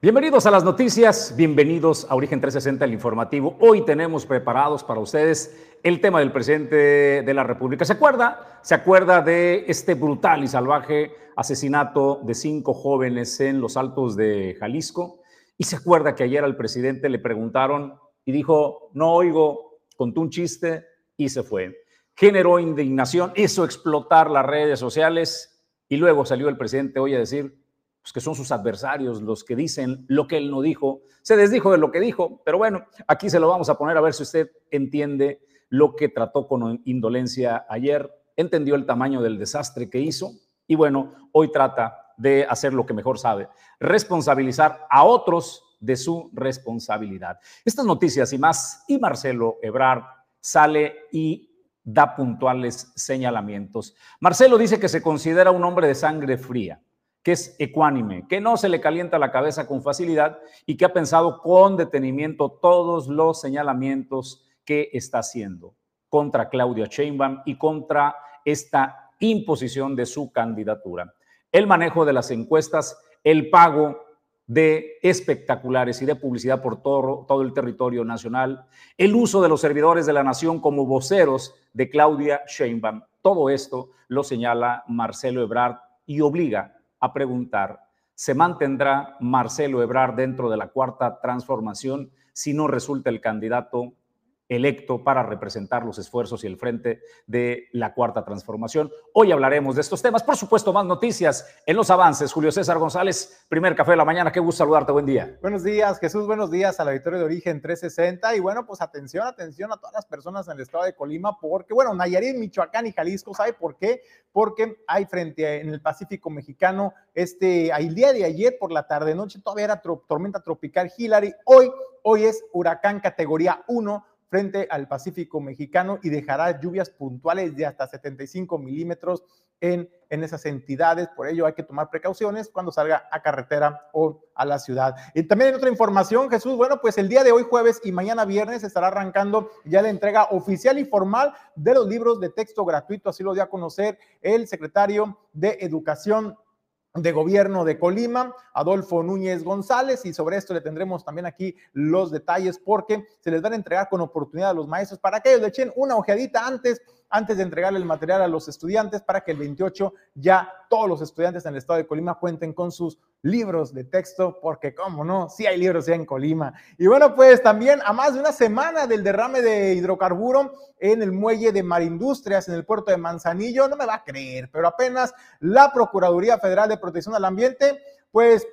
Bienvenidos a las noticias, bienvenidos a Origen 360, el informativo. Hoy tenemos preparados para ustedes el tema del presidente de la República. ¿Se acuerda? ¿Se acuerda de este brutal y salvaje asesinato de cinco jóvenes en los altos de Jalisco? Y se acuerda que ayer al presidente le preguntaron y dijo, no oigo, contó un chiste y se fue. Generó indignación, hizo explotar las redes sociales y luego salió el presidente hoy a decir, pues, que son sus adversarios los que dicen lo que él no dijo. Se desdijo de lo que dijo, pero bueno, aquí se lo vamos a poner a ver si usted entiende lo que trató con indolencia ayer, entendió el tamaño del desastre que hizo y bueno, hoy trata de hacer lo que mejor sabe, responsabilizar a otros de su responsabilidad. Estas noticias y más, y Marcelo Ebrard sale y da puntuales señalamientos. Marcelo dice que se considera un hombre de sangre fría que es ecuánime, que no se le calienta la cabeza con facilidad y que ha pensado con detenimiento todos los señalamientos que está haciendo contra Claudia Sheinbaum y contra esta imposición de su candidatura. El manejo de las encuestas, el pago de espectaculares y de publicidad por todo, todo, el territorio nacional, el uso de los servidores de la nación como voceros de Claudia Sheinbaum. Todo esto lo señala Marcelo Ebrard y obliga a preguntar, ¿se mantendrá Marcelo Ebrard dentro de la cuarta transformación si no resulta el candidato electo para representar los esfuerzos y el frente de la cuarta transformación. Hoy hablaremos de estos temas, por supuesto, más noticias en los avances. Julio César González, primer café de la mañana, qué gusto saludarte, buen día. Buenos días, Jesús, buenos días a la Victoria de Origen 360 y bueno, pues atención, atención a todas las personas en el estado de Colima porque bueno, Nayarit, Michoacán y Jalisco, ¿sabe por qué? Porque hay frente a, en el Pacífico mexicano, este, el día de ayer por la tarde noche todavía era tormenta tropical Hillary, hoy, hoy es huracán categoría 1 frente al Pacífico mexicano y dejará lluvias puntuales de hasta 75 milímetros en, en esas entidades. Por ello hay que tomar precauciones cuando salga a carretera o a la ciudad. Y también en otra información, Jesús, bueno, pues el día de hoy jueves y mañana viernes estará arrancando ya la entrega oficial y formal de los libros de texto gratuito, así lo dio a conocer el secretario de Educación de gobierno de Colima, Adolfo Núñez González, y sobre esto le tendremos también aquí los detalles porque se les van a entregar con oportunidad a los maestros para que ellos le echen una ojeadita antes antes de entregarle el material a los estudiantes para que el 28 ya todos los estudiantes en el estado de Colima cuenten con sus libros de texto, porque cómo no, sí hay libros ya en Colima. Y bueno, pues también a más de una semana del derrame de hidrocarburo en el muelle de Marindustrias, en el puerto de Manzanillo, no me va a creer, pero apenas la Procuraduría Federal de Protección al Ambiente, pues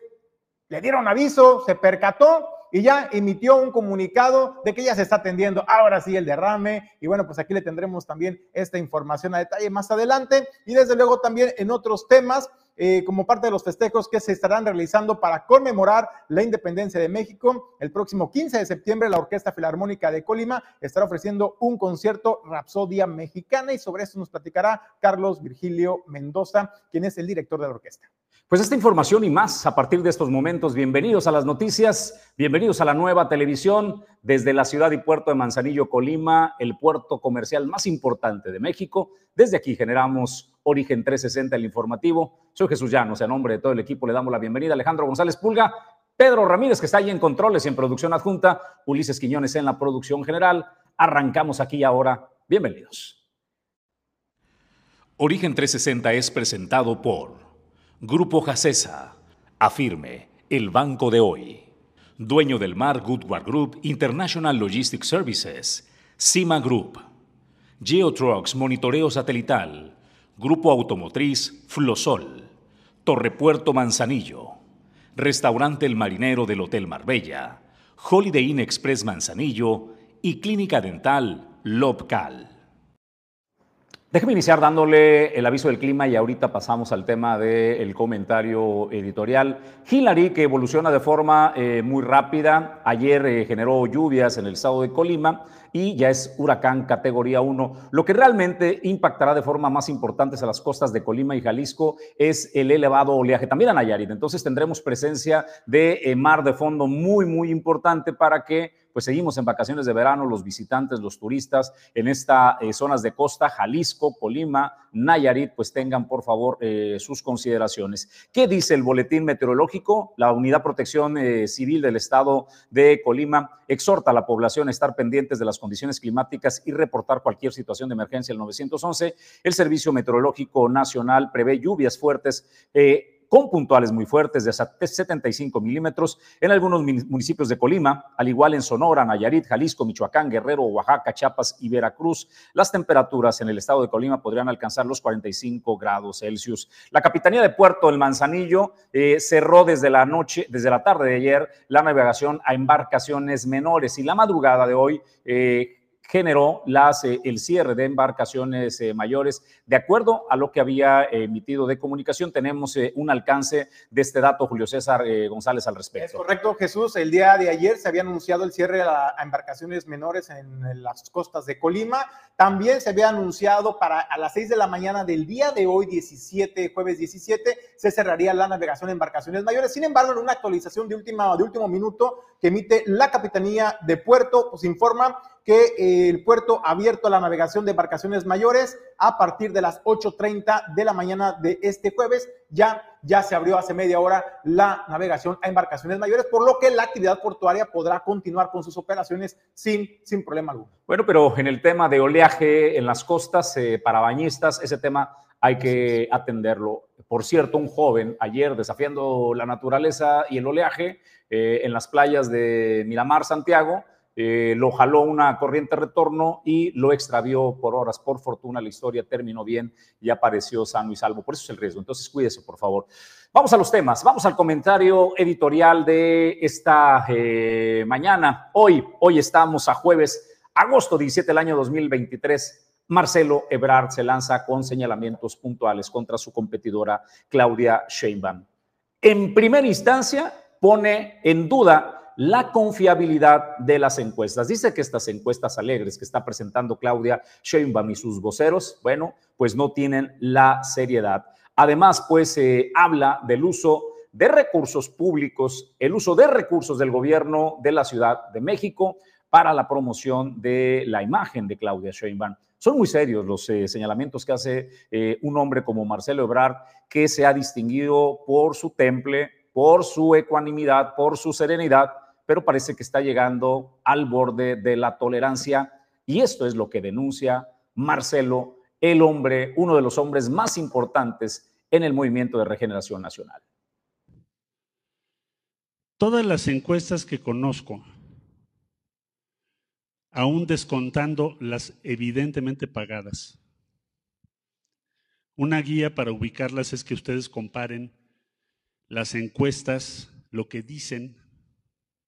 le dieron aviso, se percató y ya emitió un comunicado de que ya se está atendiendo ahora sí el derrame. Y bueno, pues aquí le tendremos también esta información a detalle más adelante. Y desde luego también en otros temas, eh, como parte de los festejos que se estarán realizando para conmemorar la independencia de México. El próximo 15 de septiembre, la Orquesta Filarmónica de Colima estará ofreciendo un concierto Rapsodia Mexicana y sobre esto nos platicará Carlos Virgilio Mendoza, quien es el director de la orquesta. Pues esta información y más a partir de estos momentos. Bienvenidos a las noticias, bienvenidos a la nueva televisión desde la ciudad y puerto de Manzanillo, Colima, el puerto comercial más importante de México. Desde aquí generamos Origen 360, el informativo. Soy Jesús Llanos, a nombre de todo el equipo le damos la bienvenida a Alejandro González Pulga, Pedro Ramírez, que está ahí en controles y en producción adjunta, Ulises Quiñones en la producción general. Arrancamos aquí ahora. Bienvenidos. Origen 360 es presentado por... Grupo Jacesa. Afirme, el banco de hoy. Dueño del mar Goodward Group International Logistics Services. Cima Group. Geotrucks Monitoreo Satelital. Grupo Automotriz Flosol. Torrepuerto Manzanillo. Restaurante El Marinero del Hotel Marbella. Holiday Inn Express Manzanillo y Clínica Dental Lobcal. Déjeme iniciar dándole el aviso del clima y ahorita pasamos al tema del comentario editorial. Hillary, que evoluciona de forma eh, muy rápida, ayer eh, generó lluvias en el estado de Colima y ya es huracán categoría 1. Lo que realmente impactará de forma más importante a las costas de Colima y Jalisco es el elevado oleaje, también a Nayarit. Entonces tendremos presencia de eh, mar de fondo muy, muy importante para que pues seguimos en vacaciones de verano, los visitantes, los turistas en estas eh, zonas de costa, Jalisco, Colima, Nayarit, pues tengan por favor eh, sus consideraciones. ¿Qué dice el boletín meteorológico? La Unidad Protección eh, Civil del Estado de Colima exhorta a la población a estar pendientes de las condiciones climáticas y reportar cualquier situación de emergencia al 911. El Servicio Meteorológico Nacional prevé lluvias fuertes. Con puntuales muy fuertes de hasta 75 milímetros en algunos municipios de Colima, al igual en Sonora, Nayarit, Jalisco, Michoacán, Guerrero, Oaxaca, Chiapas y Veracruz. Las temperaturas en el estado de Colima podrían alcanzar los 45 grados Celsius. La Capitanía de Puerto del Manzanillo eh, cerró desde la noche, desde la tarde de ayer, la navegación a embarcaciones menores y la madrugada de hoy eh, generó las, eh, el cierre de embarcaciones eh, mayores. De acuerdo a lo que había emitido de comunicación, tenemos eh, un alcance de este dato, Julio César González, al respecto. Es correcto, Jesús. El día de ayer se había anunciado el cierre a, embarcaciones menores en, las costas de Colima. También se había anunciado para a las 6 de la mañana del día de hoy, 17, jueves 17, se cerraría la navegación de embarcaciones mayores. Sin embargo, en una actualización de, última, de último minuto que emite la Capitanía de Puerto, pues informa que eh, el puerto abierto a la navegación de embarcaciones mayores a partir de las 8.30 de la mañana de este jueves. Ya, ya se abrió hace media hora la navegación a embarcaciones mayores, por lo que la actividad portuaria podrá continuar con sus operaciones sin, sin problema alguno. Bueno, pero en el tema de oleaje en las costas eh, para bañistas, ese tema hay que atenderlo. Por cierto, un joven ayer desafiando la naturaleza y el oleaje eh, en las playas de Miramar, Santiago, eh, lo jaló una corriente retorno y lo extravió por horas. Por fortuna, la historia terminó bien y apareció sano y salvo. Por eso es el riesgo. Entonces, cuídese, por favor. Vamos a los temas. Vamos al comentario editorial de esta eh, mañana. Hoy, hoy estamos a jueves, agosto 17 del año 2023. Marcelo Ebrard se lanza con señalamientos puntuales contra su competidora Claudia Sheinbaum. En primera instancia, pone en duda la confiabilidad de las encuestas. Dice que estas encuestas alegres que está presentando Claudia Sheinbaum y sus voceros, bueno, pues no tienen la seriedad. Además, pues se habla del uso de recursos públicos, el uso de recursos del gobierno de la Ciudad de México para la promoción de la imagen de Claudia Sheinbaum. Son muy serios los eh, señalamientos que hace eh, un hombre como Marcelo Ebrard, que se ha distinguido por su temple, por su ecuanimidad, por su serenidad pero parece que está llegando al borde de la tolerancia y esto es lo que denuncia Marcelo, el hombre, uno de los hombres más importantes en el movimiento de regeneración nacional. Todas las encuestas que conozco, aún descontando las evidentemente pagadas, una guía para ubicarlas es que ustedes comparen las encuestas, lo que dicen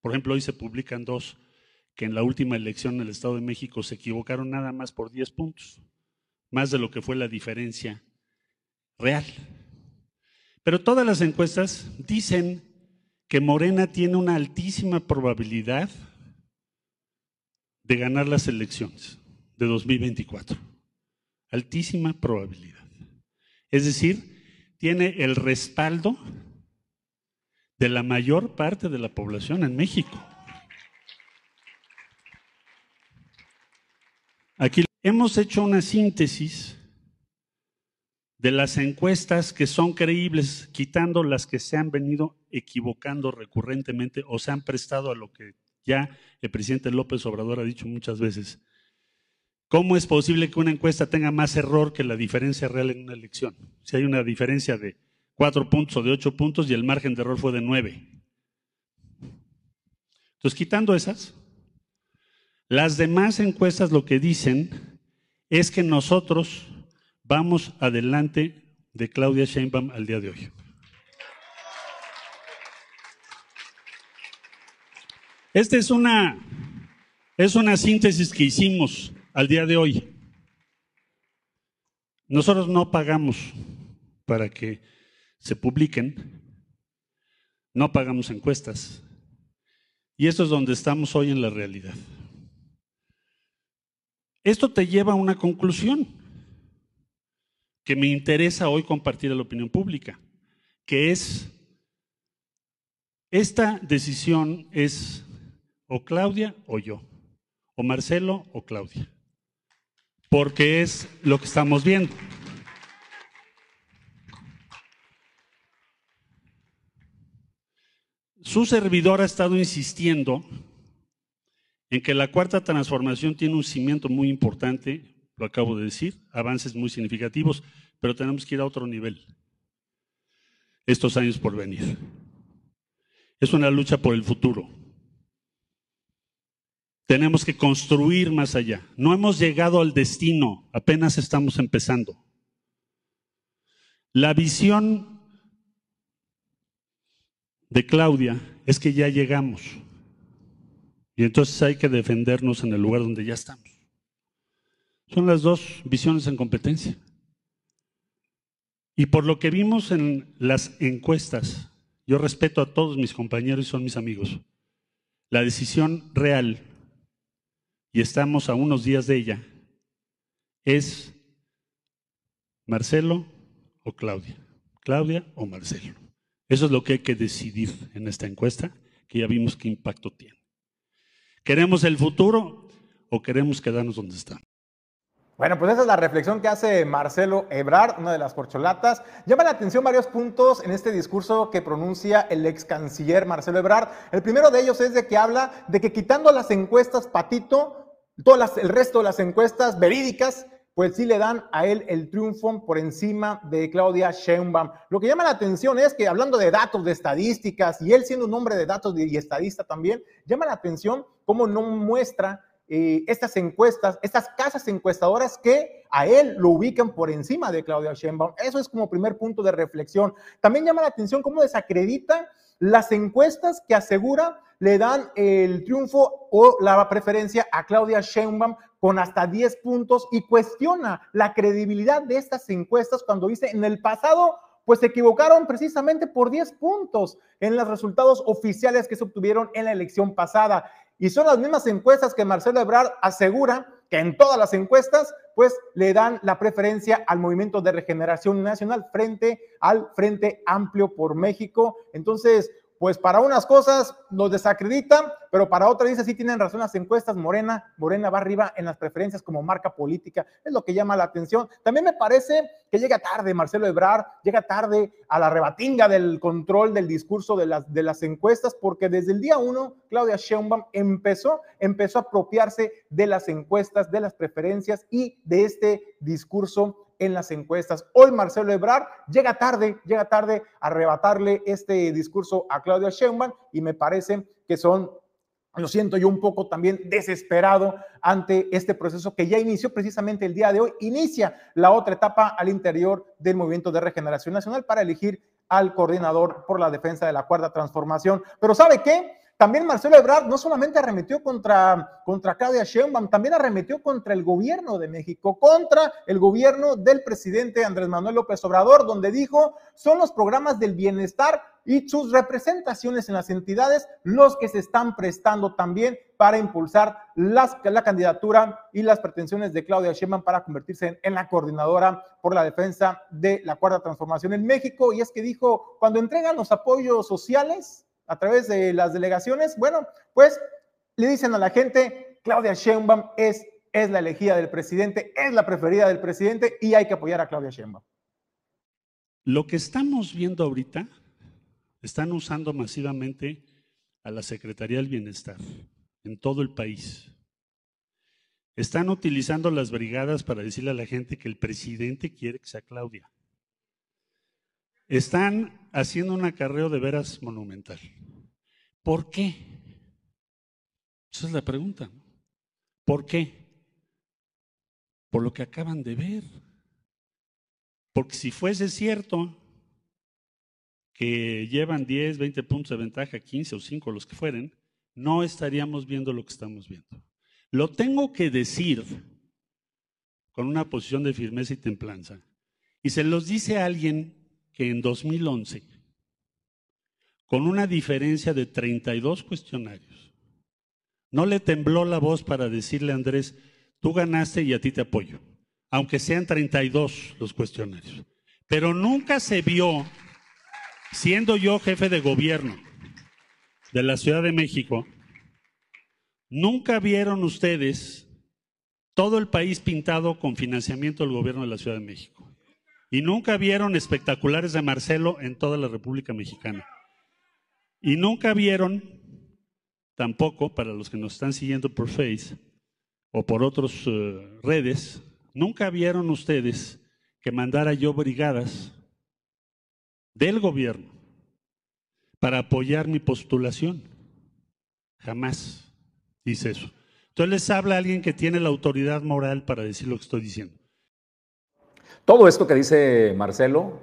por ejemplo, hoy se publican dos que en la última elección en el Estado de México se equivocaron nada más por 10 puntos, más de lo que fue la diferencia real. Pero todas las encuestas dicen que Morena tiene una altísima probabilidad de ganar las elecciones de 2024. Altísima probabilidad. Es decir, tiene el respaldo de la mayor parte de la población en México. Aquí hemos hecho una síntesis de las encuestas que son creíbles, quitando las que se han venido equivocando recurrentemente o se han prestado a lo que ya el presidente López Obrador ha dicho muchas veces. ¿Cómo es posible que una encuesta tenga más error que la diferencia real en una elección? Si hay una diferencia de cuatro puntos o de ocho puntos y el margen de error fue de nueve. Entonces, quitando esas, las demás encuestas lo que dicen es que nosotros vamos adelante de Claudia Sheinbaum al día de hoy. Esta es una, es una síntesis que hicimos al día de hoy. Nosotros no pagamos para que se publiquen, no pagamos encuestas. Y esto es donde estamos hoy en la realidad. Esto te lleva a una conclusión que me interesa hoy compartir a la opinión pública, que es, esta decisión es o Claudia o yo, o Marcelo o Claudia, porque es lo que estamos viendo. Su servidor ha estado insistiendo en que la cuarta transformación tiene un cimiento muy importante, lo acabo de decir, avances muy significativos, pero tenemos que ir a otro nivel estos años por venir. Es una lucha por el futuro. Tenemos que construir más allá. No hemos llegado al destino, apenas estamos empezando. La visión de Claudia es que ya llegamos. Y entonces hay que defendernos en el lugar donde ya estamos. Son las dos visiones en competencia. Y por lo que vimos en las encuestas, yo respeto a todos mis compañeros y son mis amigos. La decisión real, y estamos a unos días de ella, es Marcelo o Claudia. Claudia o Marcelo. Eso es lo que hay que decidir en esta encuesta, que ya vimos qué impacto tiene. ¿Queremos el futuro o queremos quedarnos donde estamos? Bueno, pues esa es la reflexión que hace Marcelo Ebrard, una de las corcholatas. Llama la atención varios puntos en este discurso que pronuncia el ex canciller Marcelo Ebrard. El primero de ellos es de que habla de que quitando las encuestas Patito, todas el resto de las encuestas verídicas, pues sí le dan a él el triunfo por encima de Claudia Sheinbaum. Lo que llama la atención es que hablando de datos, de estadísticas, y él siendo un hombre de datos y estadista también, llama la atención cómo no muestra eh, estas encuestas, estas casas encuestadoras que a él lo ubican por encima de Claudia Sheinbaum. Eso es como primer punto de reflexión. También llama la atención cómo desacredita las encuestas que asegura le dan el triunfo o la preferencia a Claudia Sheinbaum con hasta 10 puntos y cuestiona la credibilidad de estas encuestas cuando dice en el pasado pues se equivocaron precisamente por 10 puntos en los resultados oficiales que se obtuvieron en la elección pasada. Y son las mismas encuestas que Marcelo Ebrard asegura que en todas las encuestas, pues le dan la preferencia al movimiento de regeneración nacional frente al Frente Amplio por México. Entonces, pues para unas cosas nos desacreditan, pero para otras dice sí tienen razón las encuestas, Morena, Morena va arriba en las preferencias como marca política, es lo que llama la atención. También me parece que llega tarde Marcelo Ebrard, llega tarde a la rebatinga del control del discurso de las, de las encuestas, porque desde el día uno Claudia Sheinbaum empezó, empezó a apropiarse de las encuestas, de las preferencias y de este discurso en las encuestas. Hoy Marcelo Ebrard llega tarde, llega tarde a arrebatarle este discurso a Claudia Sheinbaum y me parece que son lo siento yo un poco también desesperado ante este proceso que ya inició precisamente el día de hoy. Inicia la otra etapa al interior del Movimiento de Regeneración Nacional para elegir al coordinador por la defensa de la cuarta transformación. Pero ¿sabe qué? También Marcelo Ebrard no solamente arremetió contra, contra Claudia Sheinbaum, también arremetió contra el gobierno de México, contra el gobierno del presidente Andrés Manuel López Obrador, donde dijo, son los programas del bienestar y sus representaciones en las entidades los que se están prestando también para impulsar las, la candidatura y las pretensiones de Claudia Sheinbaum para convertirse en, en, la coordinadora por la defensa de la cuarta transformación en México. Y es que dijo, cuando entregan los apoyos sociales, a través de las delegaciones, bueno, pues le dicen a la gente, Claudia Sheinbaum es, es la elegida del presidente, es la preferida del presidente y hay que apoyar a Claudia Sheinbaum. Lo que estamos viendo ahorita, están usando masivamente a la Secretaría del Bienestar en todo el país. Están utilizando las brigadas para decirle a la gente que el presidente quiere que sea Claudia. Están haciendo un acarreo de veras monumental. ¿Por qué? Esa es la pregunta. ¿Por qué? Por lo que acaban de ver. Porque si fuese cierto que llevan 10, 20 puntos de ventaja, 15 o 5, los que fueren, no estaríamos viendo lo que estamos viendo. Lo tengo que decir con una posición de firmeza y templanza. Y se los dice a alguien que en 2011, con una diferencia de 32 cuestionarios, no le tembló la voz para decirle a Andrés, tú ganaste y a ti te apoyo, aunque sean 32 los cuestionarios. Pero nunca se vio, siendo yo jefe de gobierno de la Ciudad de México, Nunca vieron ustedes todo el país pintado con financiamiento del gobierno de la Ciudad de México. Y nunca vieron espectaculares de Marcelo en toda la República Mexicana. Y nunca vieron, tampoco para los que nos están siguiendo por Face o por otras eh, redes, nunca vieron ustedes que mandara yo brigadas del gobierno para apoyar mi postulación. Jamás hice eso. Entonces les habla alguien que tiene la autoridad moral para decir lo que estoy diciendo. Todo esto que dice Marcelo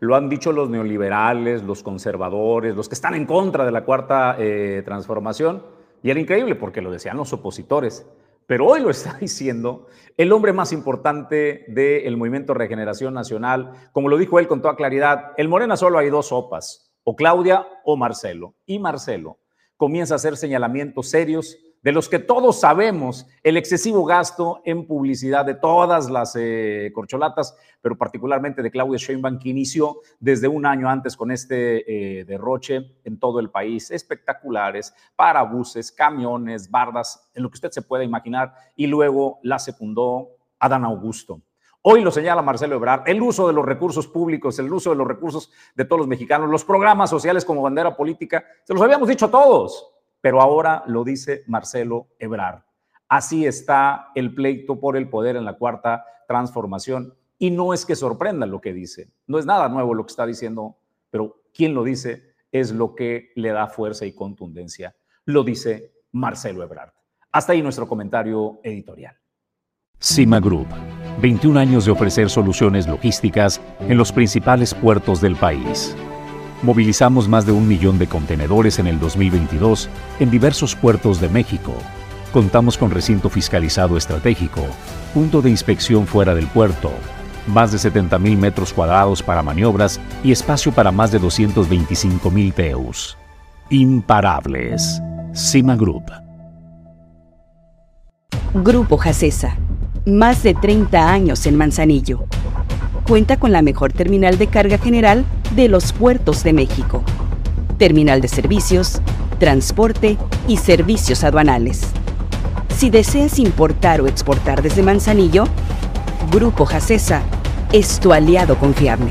lo han dicho los neoliberales, los conservadores, los que están en contra de la cuarta eh, transformación. Y era increíble porque lo decían los opositores. Pero hoy lo está diciendo el hombre más importante del movimiento Regeneración Nacional. Como lo dijo él con toda claridad, el Morena solo hay dos sopas, o Claudia o Marcelo. Y Marcelo comienza a hacer señalamientos serios de los que todos sabemos, el excesivo gasto en publicidad de todas las eh, corcholatas, pero particularmente de Claudia Sheinbaum, que inició desde un año antes con este eh, derroche en todo el país, espectaculares, parabuses, camiones, bardas, en lo que usted se pueda imaginar, y luego la secundó Adán Augusto. Hoy lo señala Marcelo Ebrard, el uso de los recursos públicos, el uso de los recursos de todos los mexicanos, los programas sociales como bandera política, se los habíamos dicho todos pero ahora lo dice Marcelo Ebrard. Así está el pleito por el poder en la cuarta transformación. Y no es que sorprenda lo que dice, no es nada nuevo lo que está diciendo, pero quien lo dice es lo que le da fuerza y contundencia. Lo dice Marcelo Ebrard. Hasta ahí nuestro comentario editorial. Cima Group, 21 años de ofrecer soluciones logísticas en los principales puertos del país movilizamos más de un millón de contenedores en el 2022 en diversos puertos de México. Contamos con recinto fiscalizado estratégico, punto de inspección fuera del puerto, más de 70.000 metros cuadrados para maniobras y espacio para más de 225.000 TEUs. Imparables. Cima Group. Grupo Jacesa. Más de 30 años en Manzanillo cuenta con la mejor terminal de carga general de los puertos de México. Terminal de servicios, transporte y servicios aduanales. Si deseas importar o exportar desde Manzanillo, Grupo Jacesa es tu aliado confiable.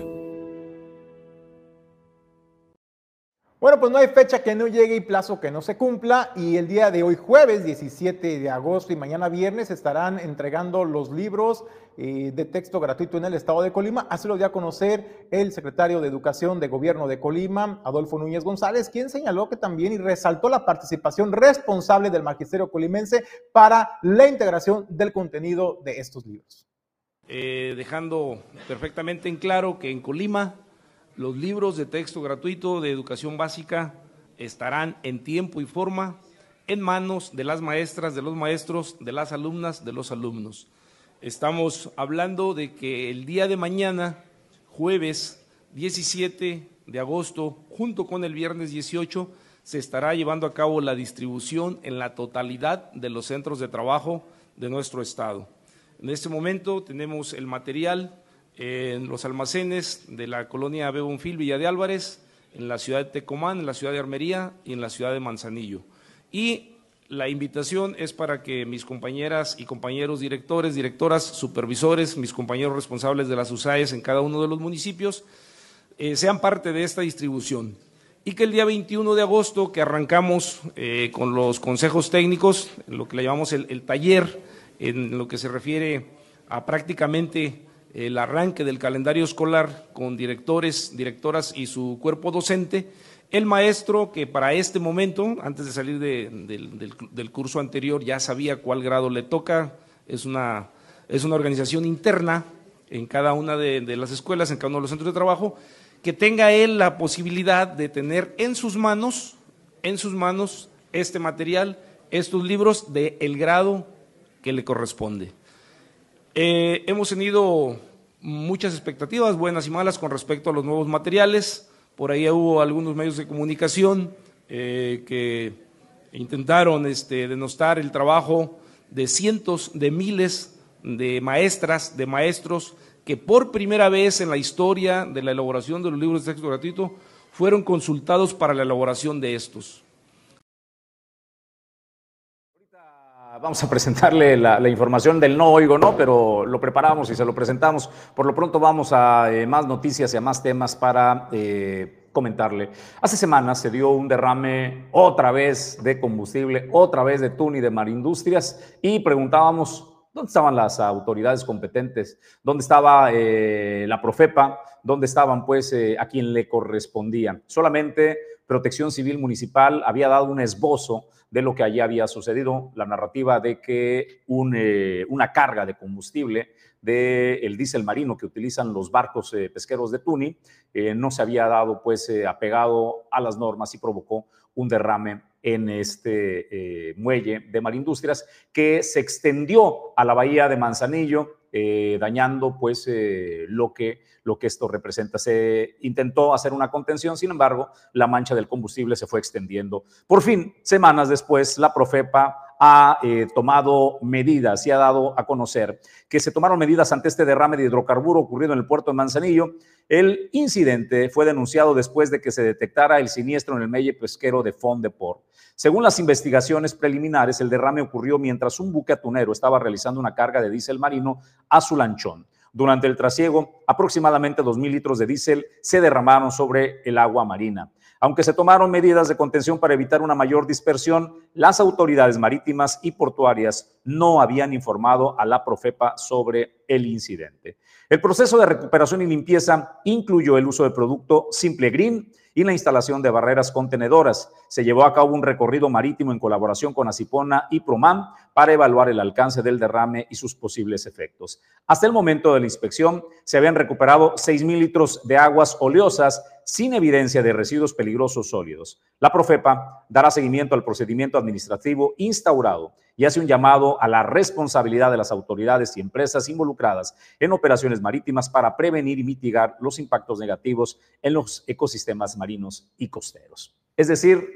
Bueno, pues no hay fecha que no llegue y plazo que no se cumpla y el día de hoy jueves 17 de agosto y mañana viernes estarán entregando los libros eh, de texto gratuito en el estado de Colima. Así lo dio a conocer el secretario de Educación de Gobierno de Colima, Adolfo Núñez González, quien señaló que también y resaltó la participación responsable del magisterio colimense para la integración del contenido de estos libros. Eh, dejando perfectamente en claro que en Colima los libros de texto gratuito de educación básica estarán en tiempo y forma en manos de las maestras, de los maestros, de las alumnas, de los alumnos. Estamos hablando de que el día de mañana, jueves 17 de agosto, junto con el viernes 18, se estará llevando a cabo la distribución en la totalidad de los centros de trabajo de nuestro Estado. En este momento tenemos el material en los almacenes de la colonia Bebonfil, Villa de Álvarez, en la ciudad de Tecomán, en la ciudad de Armería y en la ciudad de Manzanillo. Y la invitación es para que mis compañeras y compañeros directores, directoras, supervisores, mis compañeros responsables de las USAES en cada uno de los municipios, eh, sean parte de esta distribución. Y que el día 21 de agosto, que arrancamos eh, con los consejos técnicos, lo que le llamamos el taller, en lo que se refiere a prácticamente el arranque del calendario escolar con directores, directoras y su cuerpo docente. El maestro que para este momento, antes de salir del, curso anterior, ya sabía cuál grado le toca, es una, es una organización interna en cada una de, de las escuelas, en cada uno de los centros de trabajo, que tenga él la posibilidad de tener en sus manos, en sus manos, este material, estos libros de el grado que le corresponde. Eh, hemos tenido muchas expectativas, buenas y malas, con respecto a los nuevos materiales. Por ahí hubo algunos medios de comunicación eh, que intentaron este, denostar el trabajo de cientos de miles de maestras, de maestros que por primera vez en la historia de la elaboración de los libros de texto gratuito fueron consultados para la elaboración de estos. Vamos a presentarle la, información del no oigo, ¿no? Pero lo preparamos y se lo presentamos. Por lo pronto vamos a eh, más noticias y a más temas para eh, comentarle. Hace semanas se dio un derrame otra vez de combustible, otra vez de Tuni de Marindustrias y preguntábamos ¿Dónde estaban las autoridades competentes? ¿Dónde estaba eh, la Profepa? ¿Dónde estaban, pues, a quien le correspondía? Solamente Protección Civil Municipal había dado un esbozo de lo que allí había sucedido, la narrativa de que eh, una carga de combustible del diésel marino que utilizan los barcos pesqueros de Tuni no se había dado, pues, apegado a las normas y provocó un derrame en este eh, muelle de Marindustrias que se extendió a la bahía de Manzanillo, eh, dañando pues eh, lo, que, lo que esto representa. Se intentó hacer una contención, sin embargo, la mancha del combustible se fue extendiendo. Por fin, semanas después, la Profepa ha tomado medidas y ha dado a conocer que se tomaron medidas ante este derrame de hidrocarburo ocurrido en el puerto de Manzanillo. El incidente fue denunciado después de que se detectara el siniestro en el muelle pesquero de Fondeport. Según las investigaciones preliminares, el derrame ocurrió mientras un buque atunero estaba realizando una carga de diésel marino a su lanchón. Durante el trasiego, aproximadamente 2.000 litros de diésel se derramaron sobre el agua marina. Aunque se tomaron medidas de contención para evitar una mayor dispersión, las autoridades marítimas y portuarias no habían informado a la Profepa sobre el incidente. El proceso de recuperación y limpieza incluyó el uso del producto Simple Green, y la instalación de barreras contenedoras. Se llevó a cabo un recorrido marítimo en colaboración con Asipona y Promam para evaluar el alcance del derrame y sus posibles efectos. Hasta el momento de la inspección se habían recuperado 6.000 litros de aguas oleosas sin evidencia de residuos peligrosos sólidos. La Profepa dará seguimiento al procedimiento administrativo instaurado y hace un llamado a la responsabilidad de las autoridades y empresas involucradas en operaciones marítimas para prevenir y mitigar los impactos negativos en los ecosistemas marinos y costeros. Es decir,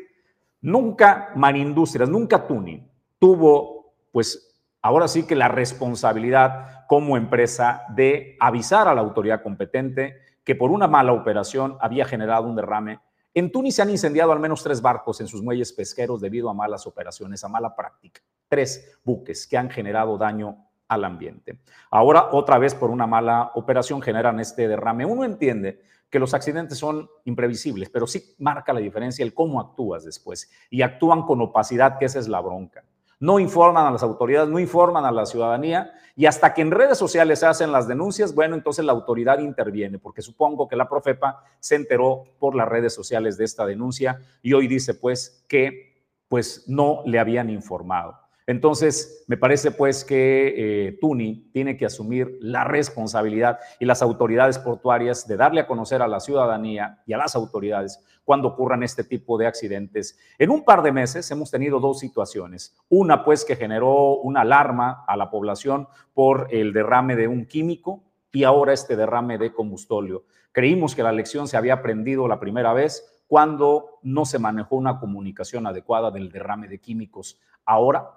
nunca Marindustrias, nunca Tuni tuvo, pues ahora sí que la responsabilidad como empresa de avisar a la autoridad competente que por una mala operación había generado un derrame en Túnez se han incendiado al menos tres barcos en sus muelles pesqueros debido a malas operaciones, a mala práctica. Tres buques que han generado daño al ambiente. Ahora, otra vez por una mala operación, generan este derrame. Uno entiende que los accidentes son imprevisibles, pero sí marca la diferencia el cómo actúas después. Y actúan con opacidad, que esa es la bronca no informan a las autoridades, no informan a la ciudadanía y hasta que en redes sociales se hacen las denuncias, bueno, entonces la autoridad interviene, porque supongo que la Profepa se enteró por las redes sociales de esta denuncia y hoy dice pues que pues no le habían informado. Entonces, me parece pues que eh, Tuni tiene que asumir la responsabilidad y las autoridades portuarias de darle a conocer a la ciudadanía y a las autoridades cuando ocurran este tipo de accidentes. En un par de meses hemos tenido dos situaciones. Una pues que generó una alarma a la población por el derrame de un químico y ahora este derrame de combustóleo. Creímos que la lección se había aprendido la primera vez cuando no se manejó una comunicación adecuada del derrame de químicos. Ahora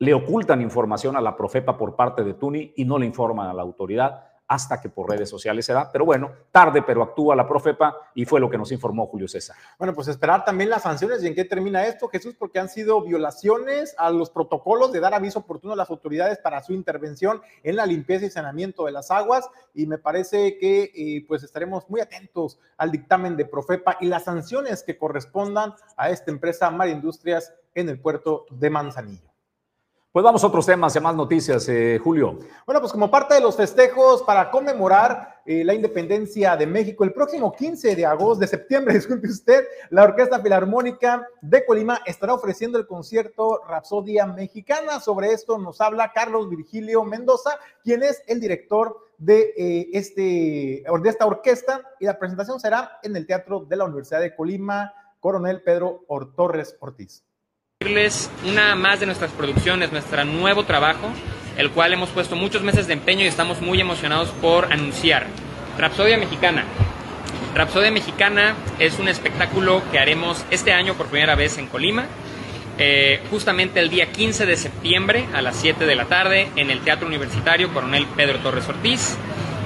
le ocultan información a la Profepa por parte de Tuni y no le informan a la autoridad hasta que por redes sociales se da. Pero bueno, tarde, pero actúa la Profepa y fue lo que nos informó Julio César. Bueno, pues esperar también las sanciones y en qué termina esto, Jesús, porque han sido violaciones a los protocolos de dar aviso oportuno a las autoridades para su intervención en la limpieza y saneamiento de las aguas y me parece que eh, pues estaremos muy atentos al dictamen de Profepa y las sanciones que correspondan a esta empresa Mar Industrias en el puerto de Manzanillo. Pues vamos a otros temas y más noticias, eh, Julio. Bueno, pues como parte de los festejos para conmemorar eh, la independencia de México, el próximo 15 de agosto, de septiembre, disculpe usted, la Orquesta Filarmónica de Colima estará ofreciendo el concierto Rapsodia Mexicana. Sobre esto nos habla Carlos Virgilio Mendoza, quien es el director de, eh, este, de esta orquesta, y la presentación será en el Teatro de la Universidad de Colima, Coronel Pedro Torres Ortiz una más de nuestras producciones, nuestro nuevo trabajo, el cual hemos puesto muchos meses de empeño y estamos muy emocionados por anunciar. Rapsodia Mexicana. Rapsodia Mexicana es un espectáculo que haremos este año por primera vez en Colima, eh, justamente el día 15 de septiembre a las 7 de la tarde en el Teatro Universitario Coronel Pedro Torres Ortiz,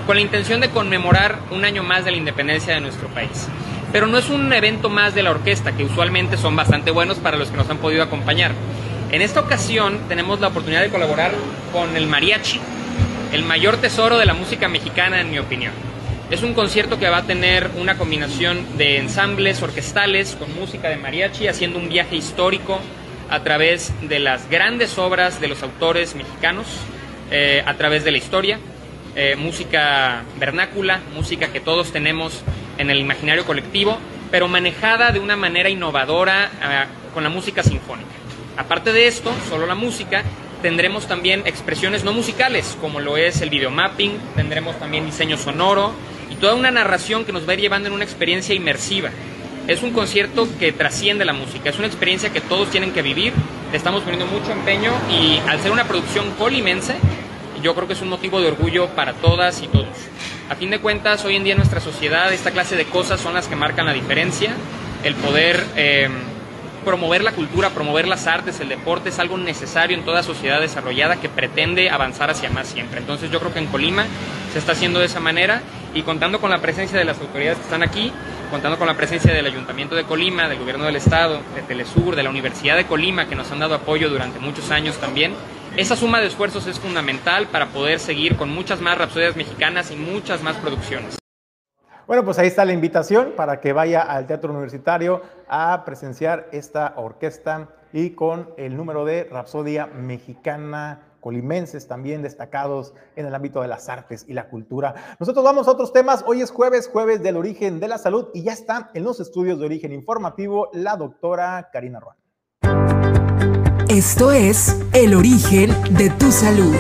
con la intención de conmemorar un año más de la independencia de nuestro país pero no es un evento más de la orquesta, que usualmente son bastante buenos para los que nos han podido acompañar. En esta ocasión tenemos la oportunidad de colaborar con el mariachi, el mayor tesoro de la música mexicana en mi opinión. Es un concierto que va a tener una combinación de ensambles orquestales con música de mariachi, haciendo un viaje histórico a través de las grandes obras de los autores mexicanos, eh, a través de la historia, eh, música vernácula, música que todos tenemos en el imaginario colectivo, pero manejada de una manera innovadora ah, con la música sinfónica. Aparte de esto, solo la música, tendremos también expresiones no musicales, como lo es el videomapping, tendremos también diseño sonoro y toda una narración que nos va a ir llevando en una experiencia inmersiva. Es un concierto que trasciende la música, es una experiencia que todos tienen que vivir, estamos poniendo mucho empeño y al ser una producción colimense, yo creo que es un motivo de orgullo para todas y todos. A fin de cuentas, hoy en día en nuestra sociedad esta clase de cosas son las que marcan la diferencia. El poder eh, promover la cultura, promover las artes, el deporte es algo necesario en toda sociedad desarrollada que pretende avanzar hacia más siempre. Entonces yo creo que en Colima se está haciendo de esa manera y contando con la presencia de las autoridades que están aquí, contando con la presencia del Ayuntamiento de Colima, del Gobierno del Estado, de Telesur, de la Universidad de Colima, que nos han dado apoyo durante muchos años también, esa suma de esfuerzos es fundamental para poder seguir con muchas más rapsodias mexicanas y muchas más producciones. Bueno, pues ahí está la invitación para que vaya al Teatro Universitario a presenciar esta orquesta y con el número de Rapsodia Mexicana colimenses también destacados en el ámbito de las artes y la cultura. Nosotros vamos a otros temas. Hoy es jueves, jueves del origen de la salud y ya está en los estudios de origen informativo la doctora Karina Ruan. Esto es El origen de tu salud.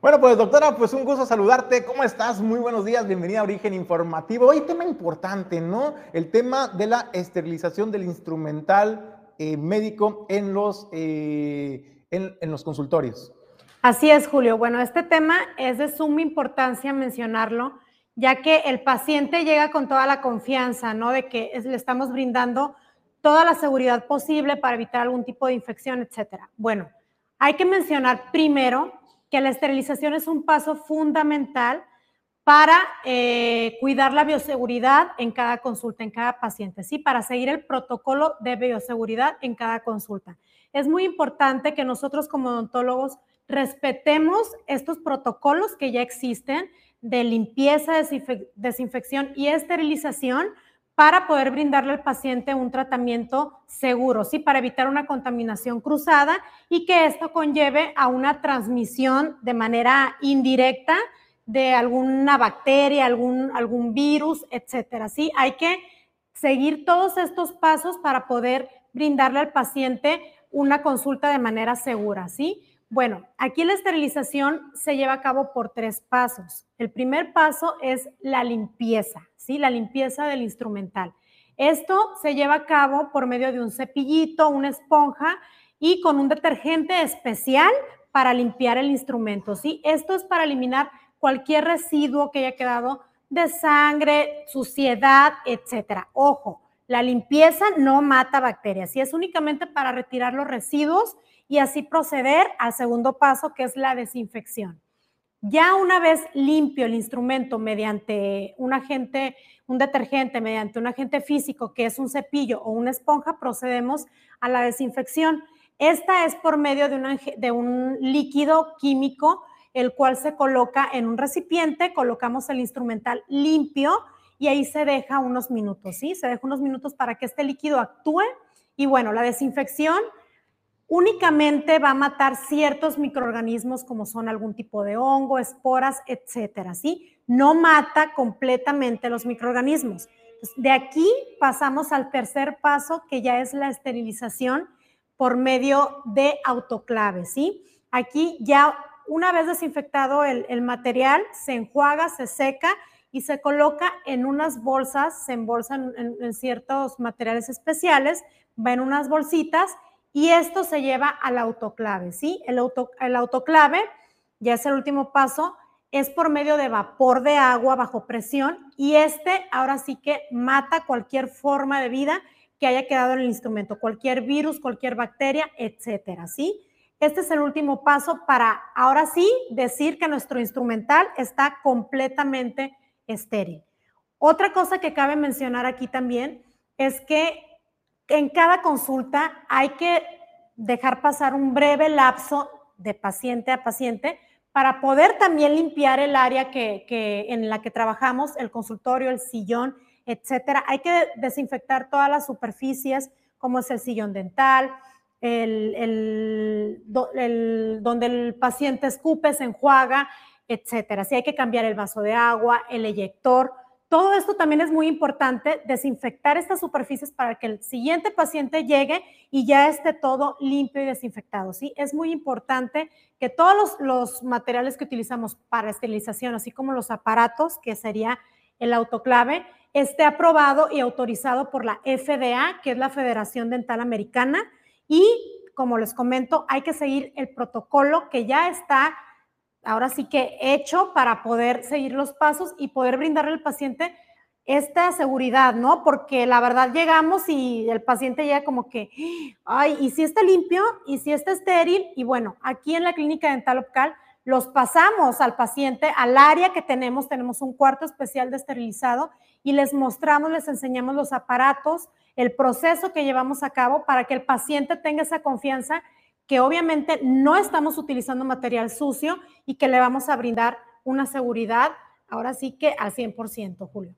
Bueno, pues doctora, pues un gusto saludarte. ¿Cómo estás? Muy buenos días, bienvenida a Origen Informativo. Hoy tema importante, ¿no? El tema de la esterilización del instrumental eh, médico en los, eh, en los consultorios. Así es, Julio. Bueno, este tema es de suma importancia mencionarlo ya que el paciente llega con toda la confianza, ¿no? De que le estamos brindando toda la seguridad posible para evitar algún tipo de infección, etcétera. Bueno, hay que mencionar primero que la esterilización es un paso fundamental para eh, cuidar la bioseguridad en cada consulta, en cada paciente, ¿sí? Para seguir el protocolo de bioseguridad en cada consulta. Es muy importante que nosotros como odontólogos respetemos estos protocolos que ya existen de limpieza, desinfección y esterilización para poder brindarle al paciente un tratamiento seguro, ¿sí? Para evitar una contaminación cruzada y que esto conlleve a una transmisión de manera indirecta de alguna bacteria, algún, algún virus, etcétera, ¿sí? Hay que seguir todos estos pasos para poder brindarle al paciente una consulta de manera segura, ¿sí? Bueno, aquí la esterilización se lleva a cabo por tres pasos. El primer paso es la limpieza, ¿sí? La limpieza del instrumental. Esto se lleva a cabo por medio de un cepillito, una esponja y con un detergente especial para limpiar el instrumento, ¿sí? Esto es para eliminar cualquier residuo que haya quedado de sangre, suciedad, etcétera. Ojo, la limpieza no mata bacterias, ¿sí? Es únicamente para retirar los residuos y así proceder al segundo paso, que es la desinfección. Ya una vez limpio el instrumento mediante un agente, un detergente, mediante un agente físico que es un cepillo o una esponja, procedemos a la desinfección. Esta es por medio de, de un líquido químico, el cual se coloca en un recipiente, colocamos el instrumental limpio y ahí se deja unos minutos, ¿sí? Se deja unos minutos para que este líquido actúe y bueno, la desinfección únicamente va a matar ciertos microorganismos como son algún tipo de hongo, esporas, etcétera, ¿sí? No mata completamente los microorganismos. de aquí pasamos al tercer paso, que ya es la esterilización por medio de autoclave, ¿sí? Aquí ya una vez desinfectado el, material, se enjuaga, se seca y se coloca en unas bolsas, se embolsan en, ciertos materiales especiales, va en unas bolsitas y esto se lleva al autoclave, ¿sí? El, el autoclave, ya es el último paso, es por medio de vapor de agua bajo presión y este ahora sí que mata cualquier forma de vida que haya quedado en el instrumento, cualquier virus, cualquier bacteria, etcétera, ¿sí? Este es el último paso para ahora sí decir que nuestro instrumental está completamente estéril. Otra cosa que cabe mencionar aquí también es que en cada consulta hay que dejar pasar un breve lapso de paciente a paciente para poder también limpiar el área que, en la que trabajamos, el consultorio, el sillón, etcétera. Hay que desinfectar todas las superficies, como es el sillón dental, el, donde el paciente escupe, se enjuaga, etcétera. Si hay que cambiar el vaso de agua, el eyector, todo esto también es muy importante, desinfectar estas superficies para que el siguiente paciente llegue y ya esté todo limpio y desinfectado. ¿sí? Es muy importante que todos los, materiales que utilizamos para esterilización, así como los aparatos, que sería el autoclave, esté aprobado y autorizado por la FDA, que es la Federación Dental Americana. Y como les comento, hay que seguir el protocolo que ya está ahora sí que hecho para poder seguir los pasos y poder brindarle al paciente esta seguridad, ¿no? Porque la verdad llegamos y el paciente llega como que, ay, ¿y si está limpio? ¿Y si está estéril? Y bueno, aquí en la clínica dental local los pasamos al paciente, al área que tenemos, tenemos un cuarto especial de esterilizado y les mostramos, les enseñamos los aparatos, el proceso que llevamos a cabo para que el paciente tenga esa confianza que obviamente no estamos utilizando material sucio y que le vamos a brindar una seguridad, ahora sí que al 100%, Julio.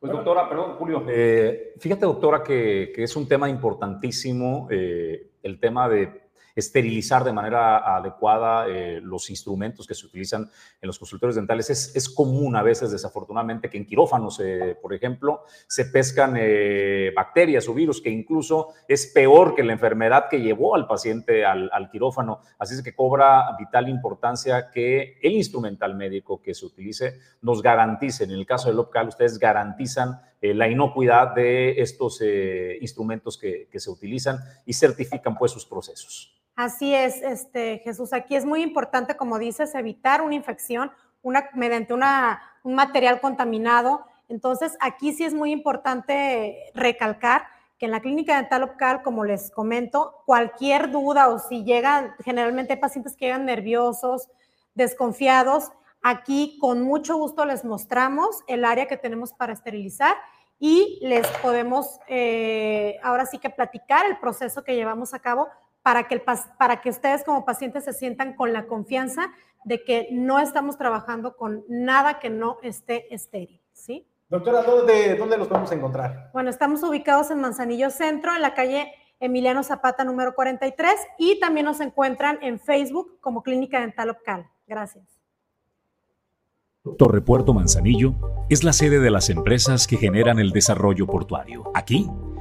Pues doctora, perdón, Julio, eh, fíjate doctora que, es un tema importantísimo, eh, el tema de esterilizar de manera adecuada eh, los instrumentos que se utilizan en los consultorios dentales. Es, es común a veces, desafortunadamente, que en quirófanos, eh, por ejemplo, se pescan eh, bacterias o virus, que incluso es peor que la enfermedad que llevó al paciente al, quirófano. Así es que cobra vital importancia que el instrumental médico que se utilice nos garantice. En el caso del local, ustedes garantizan la inocuidad de estos instrumentos que, que, se utilizan y certifican pues sus procesos. Así es, este, Jesús. Aquí es muy importante, como dices, evitar una infección una, mediante una, un material contaminado. Entonces, aquí sí es muy importante recalcar que en la clínica dental local, como les comento, cualquier duda o si llegan, generalmente hay pacientes que llegan nerviosos, desconfiados, aquí con mucho gusto les mostramos el área que tenemos para esterilizar y les podemos eh, ahora sí que platicar el proceso que llevamos a cabo para que, el, para que ustedes como pacientes se sientan con la confianza de que no estamos trabajando con nada que no esté estéril, ¿sí? Doctora, ¿dónde, ¿dónde los podemos encontrar? Bueno, estamos ubicados en Manzanillo Centro, en la calle Emiliano Zapata número 43 y también nos encuentran en Facebook como Clínica Dental Opcal. Gracias. Torrepuerto Manzanillo es la sede de las empresas que generan el desarrollo portuario. Aquí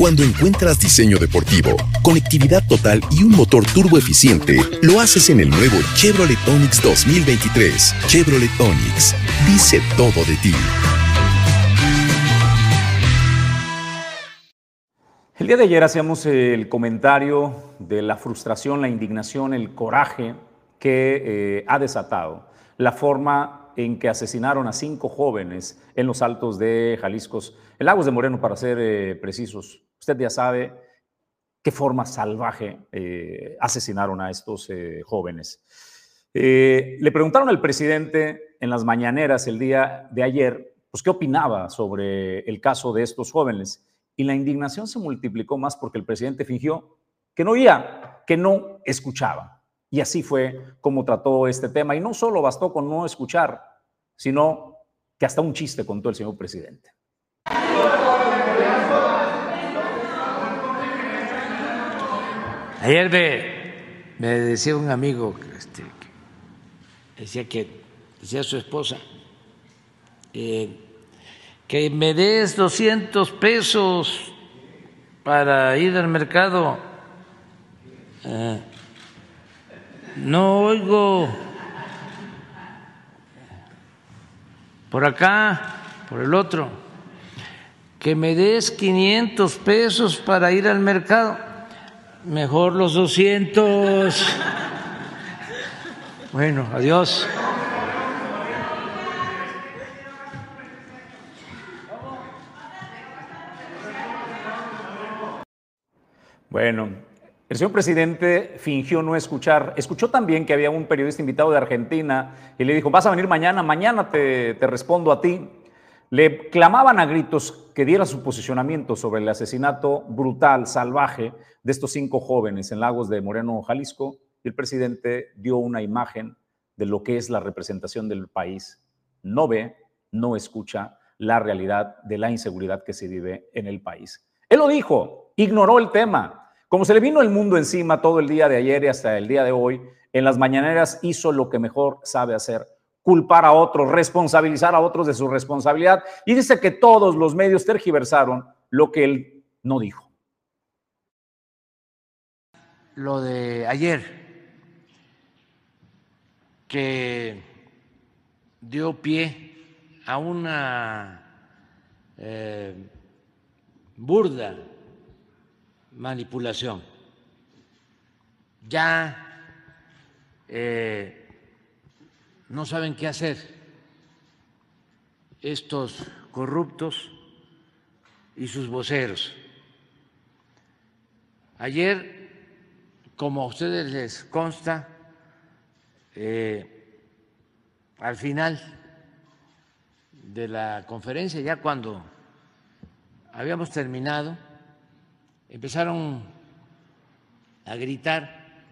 Cuando encuentras diseño deportivo, conectividad total y un motor turbo eficiente, lo haces en el nuevo Chevrolet Onix 2023. Chevrolet Onix dice todo de ti. El día de ayer hacíamos el comentario de la frustración, la indignación, el coraje que eh, ha desatado la forma en que asesinaron a cinco jóvenes en los altos de Jalisco, en Lagos de Moreno para ser eh, precisos. Usted ya sabe qué forma salvaje eh, asesinaron a estos eh, jóvenes. Eh, le preguntaron al presidente en las mañaneras el día de ayer, pues qué opinaba sobre el caso de estos jóvenes. Y la indignación se multiplicó más porque el presidente fingió que no oía, que no escuchaba. Y así fue como trató este tema. Y no solo bastó con no escuchar, sino que hasta un chiste contó el señor presidente. Ayer me, decía un amigo, este, decía que, decía su esposa, eh, que me des 200 pesos para ir al mercado. Eh, no oigo. Por acá, por el otro, que me des 500 pesos para ir al mercado Mejor los 200. Bueno, adiós. Bueno, el señor presidente fingió no escuchar. Escuchó también que había un periodista invitado de Argentina y le dijo, vas a venir mañana, mañana te, te respondo a ti. Le clamaban a gritos que diera su posicionamiento sobre el asesinato brutal, salvaje de estos cinco jóvenes en Lagos de Moreno, Jalisco, y el presidente dio una imagen de lo que es la representación del país. No ve, no escucha la realidad de la inseguridad que se vive en el país. Él lo dijo, ignoró el tema. Como se le vino el mundo encima todo el día de ayer y hasta el día de hoy, en las mañaneras hizo lo que mejor sabe hacer, culpar a otros, responsabilizar a otros de su responsabilidad. Y dice que todos los medios tergiversaron lo que él no dijo. Lo de ayer, que dio pie a una eh, burda manipulación. Ya eh, no saben qué hacer estos corruptos y sus voceros. Ayer, como a ustedes les consta, eh, al final de la conferencia, ya cuando habíamos terminado, empezaron a gritar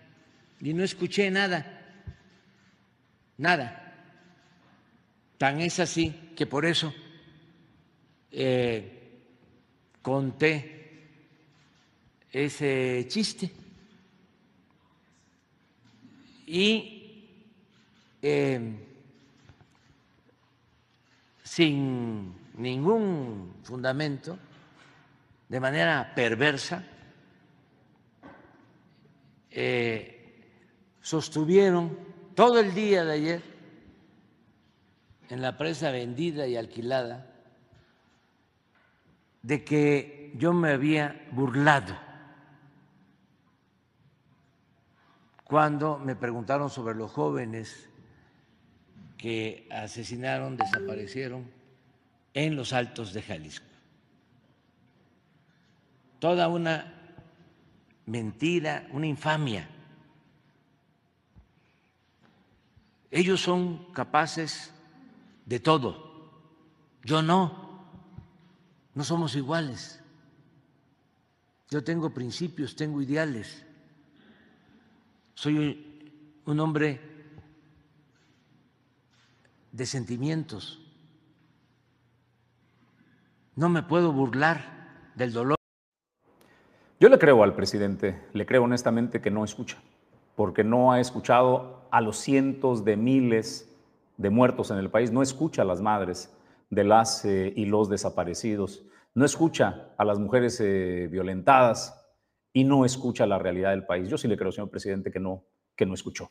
y no escuché nada nada. Tan es así que por eso eh, conté ese chiste y eh, sin ningún fundamento, de manera perversa, eh, sostuvieron todo el día de ayer en la prensa vendida y alquilada de que yo me había burlado cuando me preguntaron sobre los jóvenes que asesinaron, desaparecieron en los altos de Jalisco. Toda una mentira, una infamia. Ellos son capaces de todo, yo no, no somos iguales. Yo tengo principios, tengo ideales. Soy un hombre de sentimientos. No me puedo burlar del dolor. Yo le creo al presidente, le creo honestamente que no escucha, porque no ha escuchado a los cientos de miles de muertos en el país, no escucha a las madres de las eh, y los desaparecidos, no escucha a las mujeres eh, violentadas y no escucha la realidad del país. Yo sí le creo, señor presidente, que no, que no escuchó.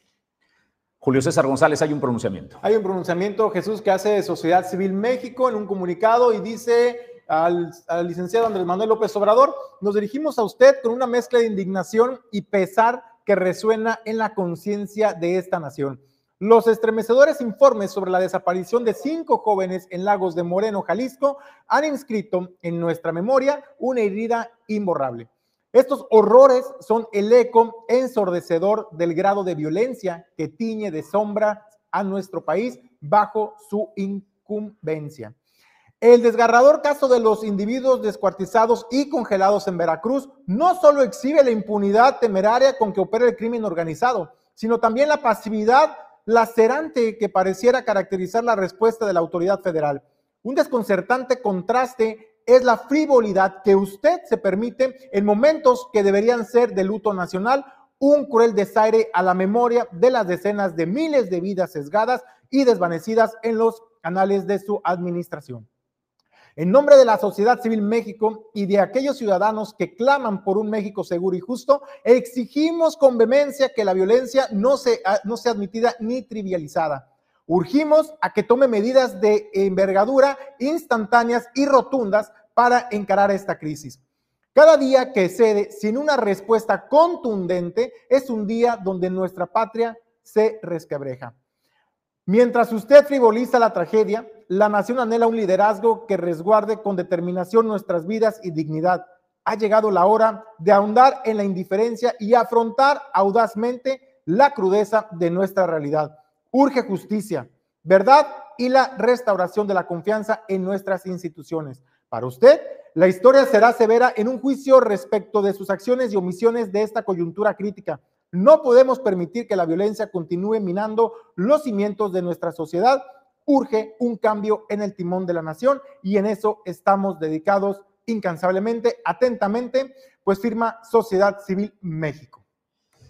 Julio César González, hay un pronunciamiento. Hay un pronunciamiento, Jesús, que hace Sociedad Civil México en un comunicado y dice al, al, licenciado Andrés Manuel López Obrador, nos dirigimos a usted con una mezcla de indignación y pesar que resuena en la conciencia de esta nación. Los estremecedores informes sobre la desaparición de cinco jóvenes en Lagos de Moreno, Jalisco, han inscrito en nuestra memoria una herida imborrable. Estos horrores son el eco ensordecedor del grado de violencia que tiñe de sombra a nuestro país bajo su incumbencia. El desgarrador caso de los individuos descuartizados y congelados en Veracruz no solo exhibe la impunidad temeraria con que opera el crimen organizado, sino también la pasividad lacerante que pareciera caracterizar la respuesta de la autoridad federal. Un desconcertante contraste es la frivolidad que usted se permite en momentos que deberían ser de luto nacional, un cruel desaire a la memoria de las decenas de miles de vidas sesgadas y desvanecidas en los canales de su administración. En nombre de la sociedad civil México y de aquellos ciudadanos que claman por un México seguro y justo, exigimos con vehemencia que la violencia no, se, no sea admitida ni trivializada. Urgimos a que tome medidas de envergadura instantáneas y rotundas para encarar esta crisis. Cada día que cede sin una respuesta contundente es un día donde nuestra patria se resquebreja. Mientras usted frivoliza la tragedia, la nación anhela un liderazgo que resguarde con determinación nuestras vidas y dignidad. Ha llegado la hora de ahondar en la indiferencia y afrontar audazmente la crudeza de nuestra realidad. Urge justicia, verdad y la restauración de la confianza en nuestras instituciones. Para usted, la historia será severa en un juicio respecto de sus acciones y omisiones de esta coyuntura crítica. No podemos permitir que la violencia continúe minando los cimientos de nuestra sociedad. Urge un cambio en el timón de la nación y en eso estamos dedicados incansablemente, atentamente, pues firma Sociedad Civil México.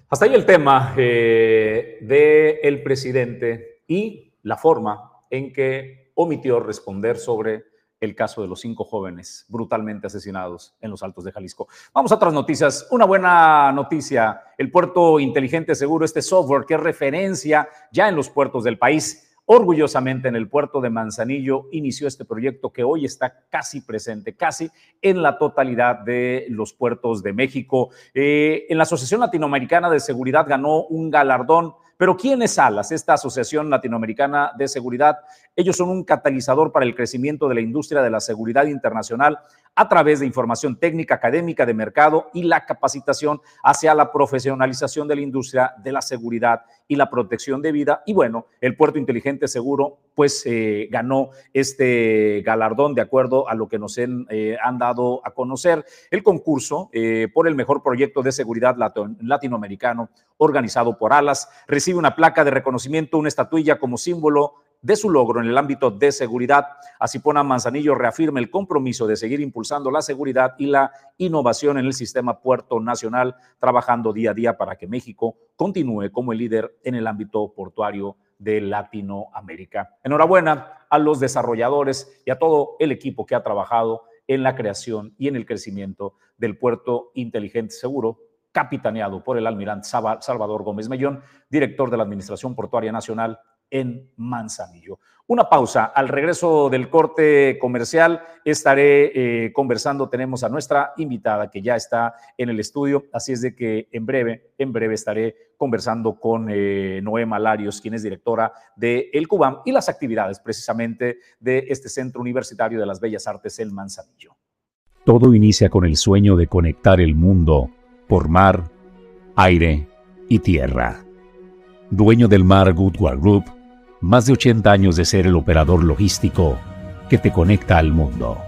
Hasta ahí el tema eh, del presidente y la forma en que omitió responder sobre el caso de los cinco jóvenes brutalmente asesinados en los Altos de Jalisco. Vamos a otras noticias. Una buena noticia, el puerto inteligente seguro, este software que es referencia ya en los puertos del país. Orgullosamente en el puerto de Manzanillo inició este proyecto que hoy está casi presente, casi en la totalidad de los puertos de México. Eh, en la Asociación Latinoamericana de Seguridad ganó un galardón pero ¿quién es ALAS, esta Asociación Latinoamericana de Seguridad? Ellos son un catalizador para el crecimiento de la industria de la seguridad internacional a través de información técnica, académica, de mercado y la capacitación hacia la profesionalización de la industria de la seguridad y la protección de vida. Y bueno, el Puerto Inteligente Seguro pues eh, ganó este galardón de acuerdo a lo que nos eh, han dado a conocer. El concurso eh, por el mejor proyecto de seguridad latinoamericano organizado por ALAS recibe una placa de reconocimiento, una estatuilla como símbolo de su logro en el ámbito de seguridad. Así pone Manzanillo reafirma el compromiso de seguir impulsando la seguridad y la innovación en el sistema puerto nacional, trabajando día a día para que México continúe como el líder en el ámbito portuario de Latinoamérica. Enhorabuena a los desarrolladores y a todo el equipo que ha trabajado en la creación y en el crecimiento del puerto inteligente seguro, capitaneado por el almirante Salvador Gómez Mellón, director de la Administración Portuaria Nacional en Manzanillo. Una pausa. Al regreso del corte comercial estaré eh, conversando. Tenemos a nuestra invitada que ya está en el estudio, así es de que en breve, en breve estaré conversando con eh, Noema quien es directora de El Cubam y las actividades precisamente de este Centro Universitario de las Bellas Artes, el Manzanillo. Todo inicia con el sueño de conectar el mundo por mar, aire y tierra. Dueño del mar Goodward Group, más de 80 años de ser el operador logístico que te conecta al mundo.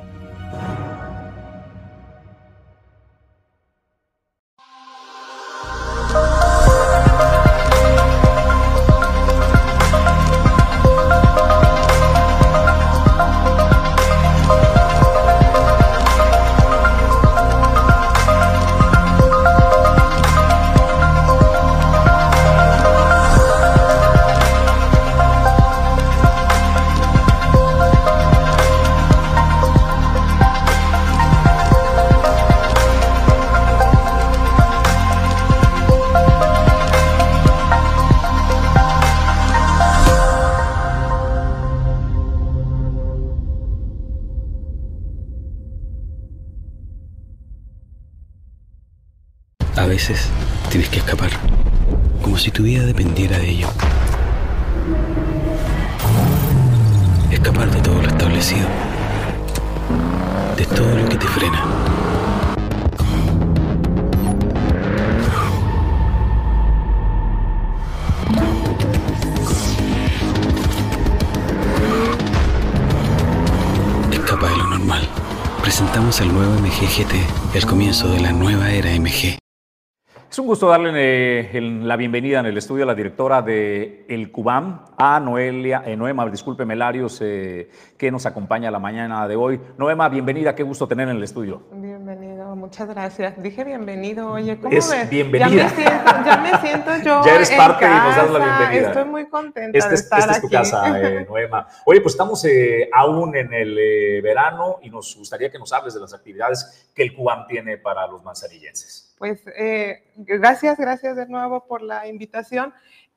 De la nueva era MG. Es un gusto darle eh, la bienvenida en el estudio a la directora de El Cubam, a Noelia, eh, Noema, disculpe, Melarios, eh, que nos acompaña la mañana de hoy. Noema, bienvenida, qué gusto tener en el estudio. Muchas gracias. Dije bienvenido, oye, ¿cómo es ves? Bienvenida. Ya me siento, ya me siento yo. ya eres parte en y nos das la bienvenida. Estoy muy contenta Esta de es, estar esta es tu aquí. casa, eh, Noema. Oye, pues estamos eh, aún en el eh, verano y nos gustaría que nos hables de las actividades que el Cubam tiene para los manzanillenses. Pues gracias, gracias de nuevo por la invitación.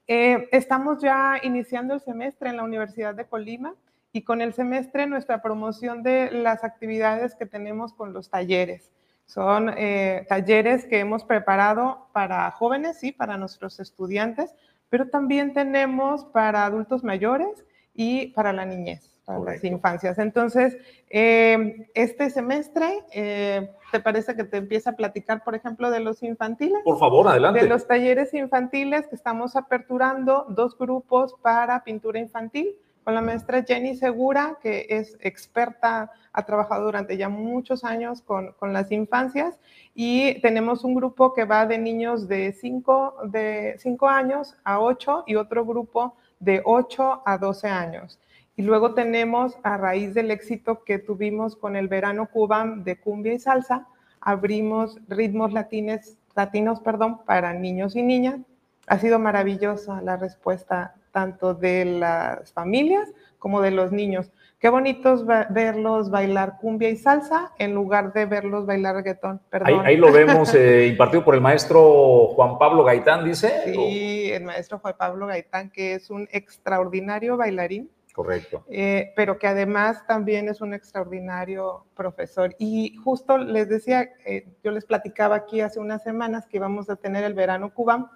Estamos ya iniciando el semestre en la Universidad de Colima y con el semestre nuestra promoción de las actividades que tenemos con los talleres. Son eh, talleres que hemos preparado para jóvenes y para nuestros estudiantes, pero también tenemos para adultos mayores y para la niñez para las infancias. Entonces, eh, este semestre, eh, ¿te parece que te empieza a platicar, por ejemplo, de los infantiles? Por favor, adelante. De los talleres infantiles que estamos aperturando dos grupos para pintura infantil con la maestra Jenny Segura, que es experta, ha trabajado durante ya muchos años con, con las infancias y tenemos un grupo que va de niños de 5 de cinco años a 8 y otro grupo de 8 a 12 años. Y luego tenemos, a raíz del éxito que tuvimos con el verano cubán de cumbia y salsa, abrimos ritmos latines, latinos perdón, para niños y niñas. Ha sido maravillosa la respuesta tanto de las familias como de los niños. Qué bonito es verlos bailar cumbia y salsa en lugar de verlos bailar reggaetón. Perdón. Ahí, ahí lo vemos eh, impartido por el maestro Juan Pablo Gaitán, dice. Sí, el maestro Juan Pablo Gaitán, que es un extraordinario bailarín. Correcto. Eh, pero que además también es un extraordinario profesor. Y justo les decía, eh, yo les platicaba aquí hace unas semanas que íbamos a tener el verano cubano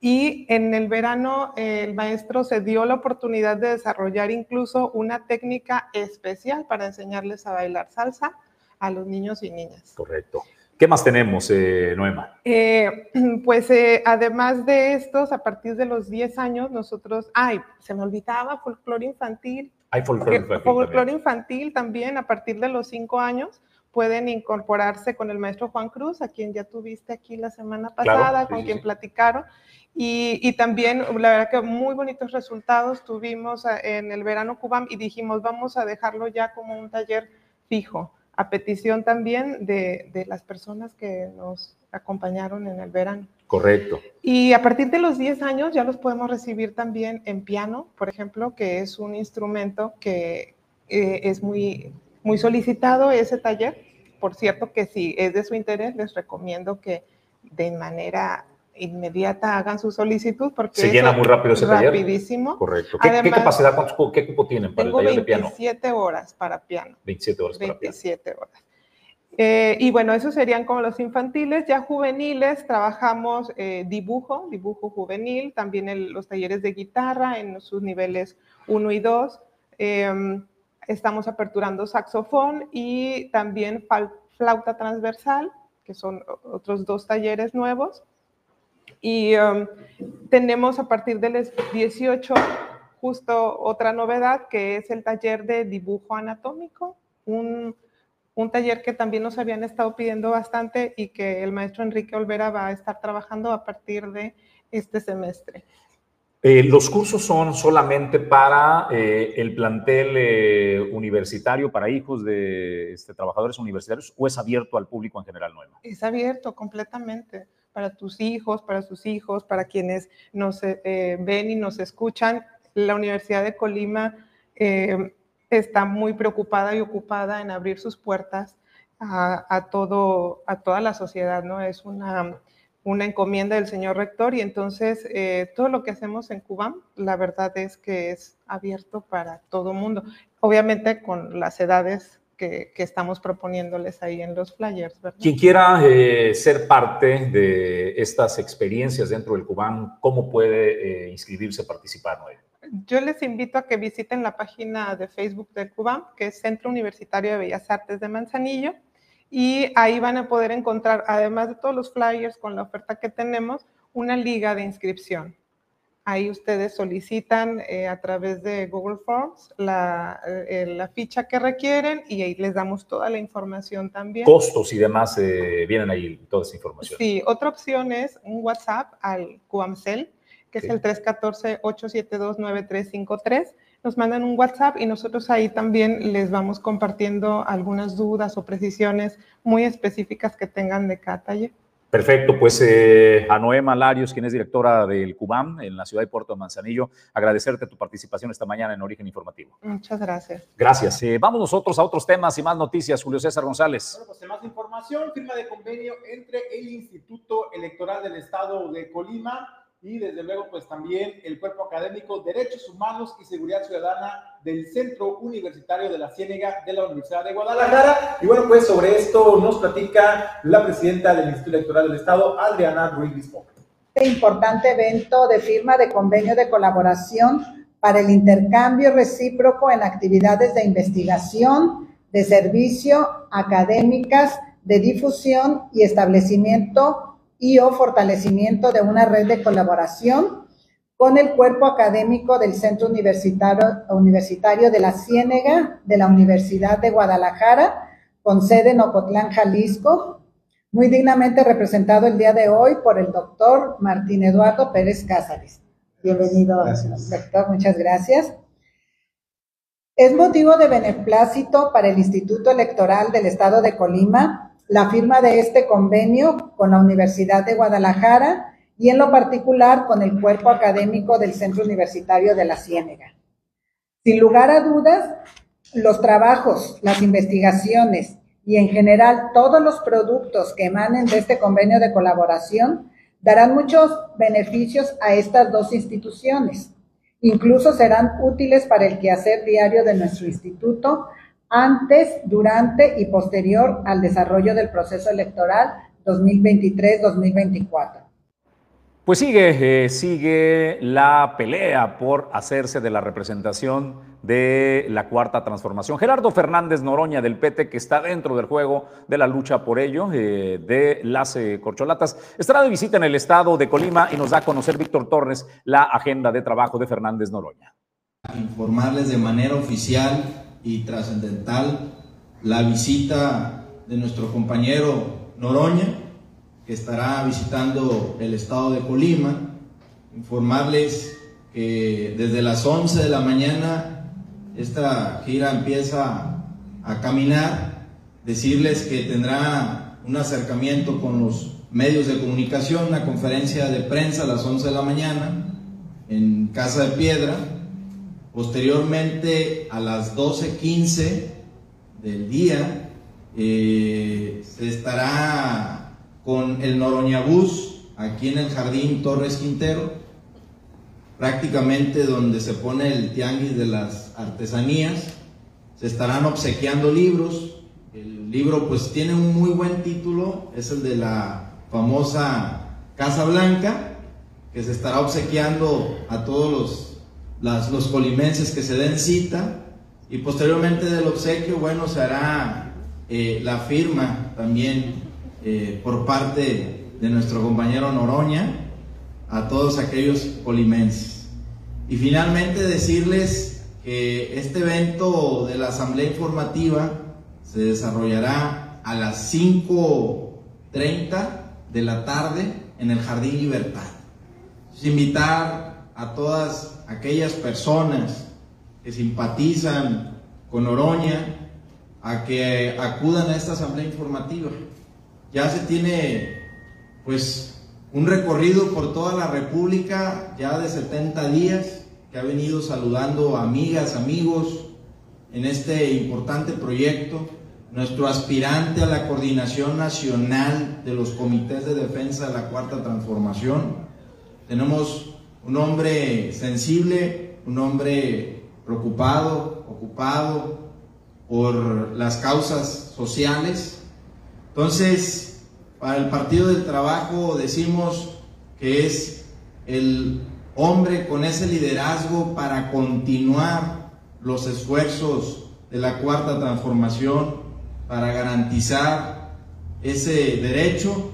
y en el verano eh, el maestro se dio la oportunidad de desarrollar incluso una técnica especial para enseñarles a bailar salsa a los niños y niñas. Correcto. ¿Qué más tenemos, eh, Noema? Eh, pues eh, además de estos, a partir de los 10 años, nosotros, ay, se me olvidaba, folclore infantil. Hay folclore infantil. Folclore también. infantil también, a partir de los 5 años, pueden incorporarse con el maestro Juan Cruz, a quien ya tuviste aquí la semana Claro, pasada, sí, con sí, quien sí. platicaron. Y, y también, la verdad que muy bonitos resultados tuvimos eh, en el verano Cubam y dijimos, vamos a dejarlo ya como un taller fijo, a petición también de, de las personas que nos acompañaron en el verano. Correcto. Y a partir de los 10 años ya los podemos recibir también en piano, por ejemplo, que es un instrumento que eh, es muy, muy solicitado ese taller. Por cierto que si es de su interés, les recomiendo que de manera inmediata hagan su solicitud porque se llena muy rápido ese taller. Rapidísimo. Correcto. ¿Qué, ¿qué capacidad, qué cupo tienen para el taller de piano? 27 horas para piano. 27 horas para 27 piano. horas. Eh, y bueno, esos serían como los infantiles. Ya juveniles, trabajamos eh, dibujo, dibujo juvenil, también los talleres de guitarra en sus niveles 1 y 2. Em, estamos aperturando saxofón y también flauta transversal, que son otros dos talleres nuevos. Y em, tenemos a partir del 18 justo otra novedad, que es el taller de dibujo anatómico, un, un taller que también nos habían estado pidiendo bastante y que el maestro Enrique Olvera va a estar trabajando a partir de este semestre. Eh, ¿Los cursos son solamente para eh, el plantel eh, universitario, para hijos de este, trabajadores universitarios, o es abierto al público en general nuevo? Es abierto completamente para tus hijos, para sus hijos, para quienes nos ven y nos escuchan. La Universidad de Colima está muy preocupada y ocupada en abrir sus puertas a, todo, a toda la sociedad, ¿no? Es una una encomienda del señor rector y entonces eh, todo lo que hacemos en Cuba, la verdad es que es abierto para todo mundo, obviamente con las edades que, estamos proponiéndoles ahí en los flyers. ¿verdad? Quien quiera eh, ser parte de estas experiencias dentro del Cubán, ¿cómo puede eh, inscribirse, participar, Noé? Yo les invito a que visiten la página de Facebook del Cubán, que es Centro Universitario de Bellas Artes de Manzanillo y ahí van a poder encontrar, además de todos los flyers con la oferta que tenemos, una liga de inscripción. Ahí ustedes solicitan eh, a través de Google Forms la, eh, la, ficha que requieren y ahí les damos toda la información también. Costos y demás eh, vienen ahí toda esa información. Sí, otra opción es un WhatsApp al QAMCEL, que es el 314-872-9353 nos mandan un WhatsApp y nosotros ahí también les vamos compartiendo algunas dudas o precisiones muy específicas que tengan de cada taller. Perfecto, pues eh, a Noema Larios, quien es directora del CUBAM en la ciudad de Puerto de Manzanillo, agradecerte tu participación esta mañana en Origen Informativo. Muchas gracias. Gracias. Eh, vamos nosotros a otros temas y más noticias. Julio César González. Bueno, pues más información, firma de convenio entre el Instituto Electoral del Estado de Colima y desde luego pues también el cuerpo académico Derechos Humanos y Seguridad Ciudadana del Centro Universitario de la Ciénega de la Universidad de Guadalajara. Y bueno, pues sobre esto nos platica la presidenta del Instituto Electoral del Estado, Adriana Ruiz Bispo. Este importante evento de firma de convenio de colaboración para el intercambio recíproco en actividades de investigación, de servicio, académicas, de difusión y establecimiento y o fortalecimiento de una red de colaboración con el cuerpo académico del Centro Universitario, Universitario de la Ciénega de la Universidad de Guadalajara, con sede en Ocotlán, Jalisco, muy dignamente representado el día de hoy por el doctor Martín Eduardo Pérez Cázares. Bienvenido, doctor, muchas gracias. Es motivo de beneplácito para el Instituto Electoral del Estado de Colima la firma de este convenio con la Universidad de Guadalajara y en lo particular con el cuerpo académico del Centro Universitario de la Ciénega. Sin lugar a dudas, los trabajos, las investigaciones y en general todos los productos que emanen de este convenio de colaboración darán muchos beneficios a estas dos instituciones. Incluso serán útiles para el quehacer diario de nuestro instituto antes, durante y posterior al desarrollo del proceso electoral 2023-2024. Pues sigue, eh, sigue la pelea por hacerse de la representación de la cuarta transformación. Gerardo Fernández Noroña del PT, que está dentro del juego de la lucha por ello, eh, de las eh, corcholatas, estará de visita en el estado de Colima y nos da a conocer Víctor Torres la agenda de trabajo de Fernández Noroña. Informarles de manera oficial y trascendental la visita de nuestro compañero Noroña, que estará visitando el estado de Colima, informarles que desde las 11 de la mañana esta gira empieza a caminar, decirles que tendrá un acercamiento con los medios de comunicación, una conferencia de prensa a las 11 de la mañana en Casa de Piedra, Posteriormente, a las 12.15 del día, eh, se estará con el Noroñabús aquí en el Jardín Torres Quintero, prácticamente donde se pone el tianguis de las artesanías. Se estarán obsequiando libros. El libro pues tiene un muy buen título, es el de la famosa Casa Blanca, que se estará obsequiando a todos los, las, los colimenses que se den cita. Y posteriormente del obsequio, bueno, se hará eh, la firma también eh, por parte de nuestro compañero Noroña a todos aquellos polimenses. Y finalmente decirles que este evento de la Asamblea Informativa se desarrollará a las 5.30 de la tarde en el Jardín Libertad. Invitar a todas aquellas personas que simpatizan con Oroña a que acudan a esta asamblea informativa. Ya se tiene pues un recorrido por toda la República ya de 70 días que ha venido saludando a amigas, amigos en este importante proyecto. Nuestro aspirante a la coordinación nacional de los comités de defensa de la cuarta transformación. Tenemos un hombre sensible, un hombre preocupado, ocupado por las causas sociales. Entonces, para el Partido del Trabajo decimos que es el hombre con ese liderazgo para continuar los esfuerzos de la cuarta transformación, para garantizar ese derecho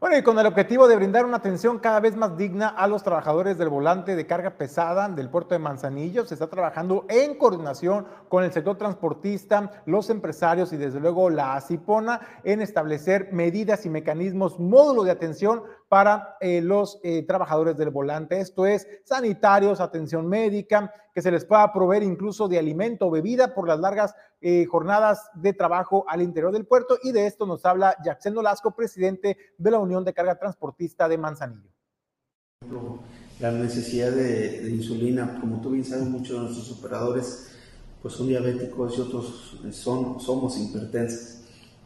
bueno, y con el objetivo de brindar una atención cada vez más digna a los trabajadores del volante de carga pesada del puerto de Manzanillo, se está trabajando en coordinación con el sector transportista, los empresarios y desde luego la ACIPONA en establecer medidas y mecanismos, módulo de atención para eh, los eh, trabajadores del volante. Esto es sanitarios, atención médica, que se les pueda proveer incluso de alimento o bebida por las largas eh, jornadas de trabajo al interior del puerto. Y de esto nos habla Jackson Nolasco, presidente de la Unión de Carga Transportista de Manzanillo. La necesidad de, insulina, como tú bien sabes, muchos de nuestros operadores pues son diabéticos y otros son, somos hipertensos.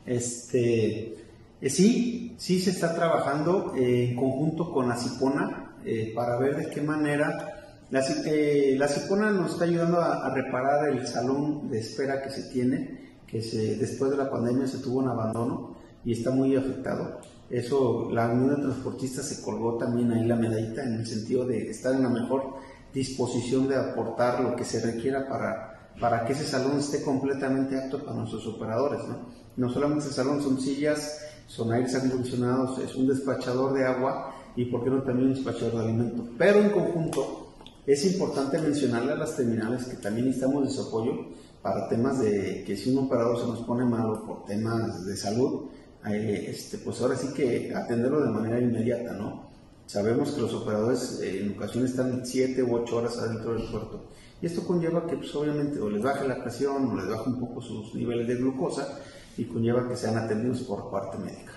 Este, eh, sí, sí se está trabajando eh, en conjunto con la Cipona eh, para ver de qué manera la, la Cipona nos está ayudando a, reparar el salón de espera que se tiene, que se, después de la pandemia se tuvo un abandono y está muy afectado. Eso, la Unión de Transportistas se colgó también ahí la medallita en el sentido de estar en la mejor disposición de aportar lo que se requiera para, para que ese salón esté completamente apto para nuestros operadores. No, no solamente ese salón, son sillas son aires acondicionados, es un despachador de agua y, por qué no, también un despachador de alimento. Pero en conjunto, es importante mencionarle a las terminales que también necesitamos de su apoyo para temas de que si un operador se nos pone malo por temas de salud, eh, este, pues ahora sí que atenderlo de manera inmediata, ¿no? Sabemos que los operadores eh, en ocasiones están 7 u 8 horas adentro del puerto. Y esto conlleva que, pues obviamente, o les baje la presión o les baje un poco sus niveles de glucosa y conlleva que sean atendidos por parte médica.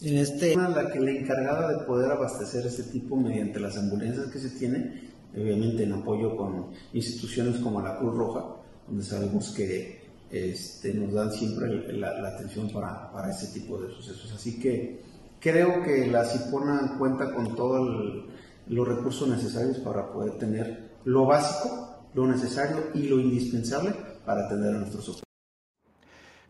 En este la que la encargada de poder abastecer este tipo mediante las ambulancias que se tiene, obviamente en apoyo con instituciones como la Cruz Roja, donde sabemos que este, nos dan siempre la, atención para, para este tipo de sucesos. Así que creo que la CIPONA cuenta con todos los recursos necesarios para poder tener lo básico, lo necesario y lo indispensable para atender a nuestros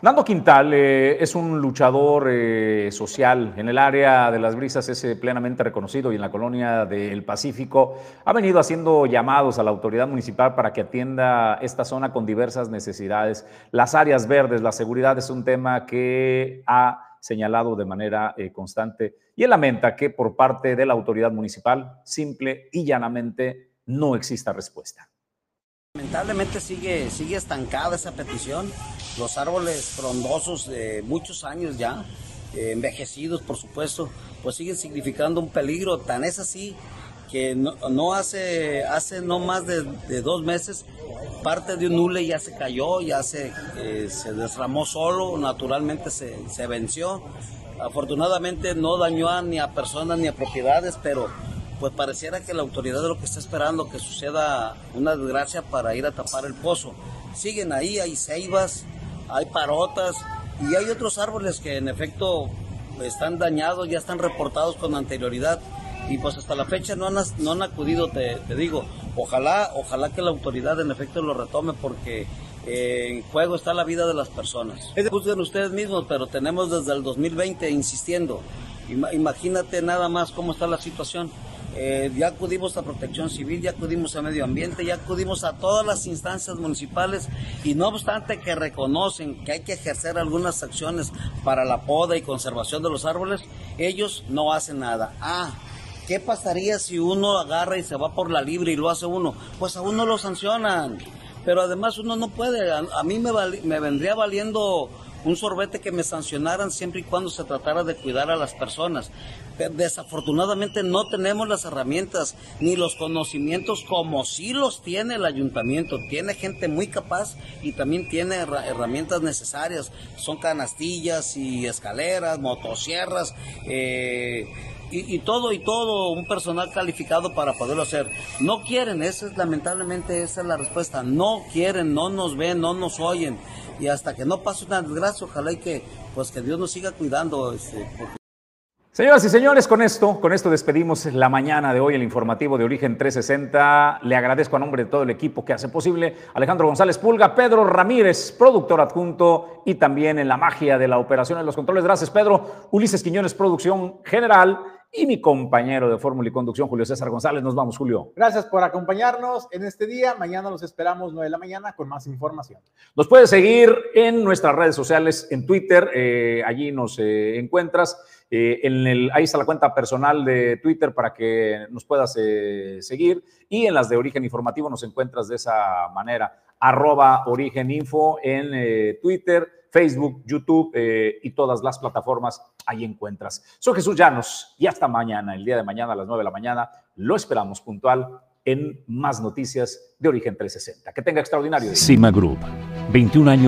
Nando Quintal eh, es un luchador eh, social. En el área de las brisas es eh, plenamente reconocido y en la colonia del Pacífico ha venido haciendo llamados a la autoridad municipal para que atienda esta zona con diversas necesidades. Las áreas verdes, la seguridad es un tema que ha señalado de manera constante y él lamenta que por parte de la autoridad municipal simple y llanamente no exista respuesta. Lamentablemente sigue, sigue estancada esa petición. Los árboles frondosos de muchos años ya, eh, envejecidos por supuesto, pues siguen significando un peligro. Tan es así que no, hace, hace no más de, dos meses parte de un nule ya se cayó, ya se, eh, se desramó solo, naturalmente se, se venció. Afortunadamente no dañó a, ni a personas ni a propiedades, pero pues pareciera que la autoridad de lo que está esperando que suceda una desgracia para ir a tapar el pozo. Siguen ahí, hay ceibas, hay parotas y hay otros árboles que en efecto están dañados, ya están reportados con anterioridad y pues hasta la fecha no han, no han acudido, te, te digo, ojalá, ojalá que la autoridad en efecto lo retome porque eh, en juego está la vida de las personas. Juzguen ustedes mismos, pero tenemos desde el 2020 insistiendo. Imagínate nada más cómo está la situación. Eh, ya acudimos a protección civil, ya acudimos a medio ambiente, ya acudimos a todas las instancias municipales y no obstante que reconocen que hay que ejercer algunas acciones para la poda y conservación de los árboles, ellos no hacen nada. Ah, ¿qué pasaría si uno agarra y se va por la libre y lo hace uno? Pues a uno lo sancionan, pero además uno no puede, a, mí me, me vendría valiendo un sorbete que me sancionaran siempre y cuando se tratara de cuidar a las personas. Desafortunadamente no tenemos las herramientas ni los conocimientos como sí los tiene el ayuntamiento. Tiene gente muy capaz y también tiene herramientas necesarias. Son canastillas y escaleras, motosierras. Eh, y, todo y todo un personal calificado para poderlo hacer. No quieren, esa es lamentablemente esa es la respuesta. No quieren, no nos ven, no nos oyen y hasta que no pase una desgracia, ojalá y que pues que Dios nos siga cuidando. Este, Señoras y señores, con esto, con esto despedimos la mañana de hoy el informativo de Origen 360. Le agradezco a nombre de todo el equipo que hace posible, Alejandro González Pulga, Pedro Ramírez, productor adjunto y también en la magia de la operación en los controles. Gracias, Pedro. Ulises Quiñones, producción general y mi compañero de Fórmula y Conducción, Julio César González. Nos vamos, Julio. Gracias por acompañarnos en este día. Mañana los esperamos 9 de la mañana con más información. Nos puedes seguir en nuestras redes sociales, en Twitter, eh, allí nos eh, encuentras. Eh, en el, ahí está la cuenta personal de Twitter para que nos puedas seguir. Y en las de Origen Informativo nos encuentras de esa manera. Arroba Origen Info en Twitter Facebook, YouTube eh, y todas las plataformas, ahí encuentras. Soy Jesús Llanos y hasta mañana, el día de mañana a las 9 de la mañana, lo esperamos puntual en más noticias de Origen 360. Que tenga extraordinario día. Cima Group, 21 años.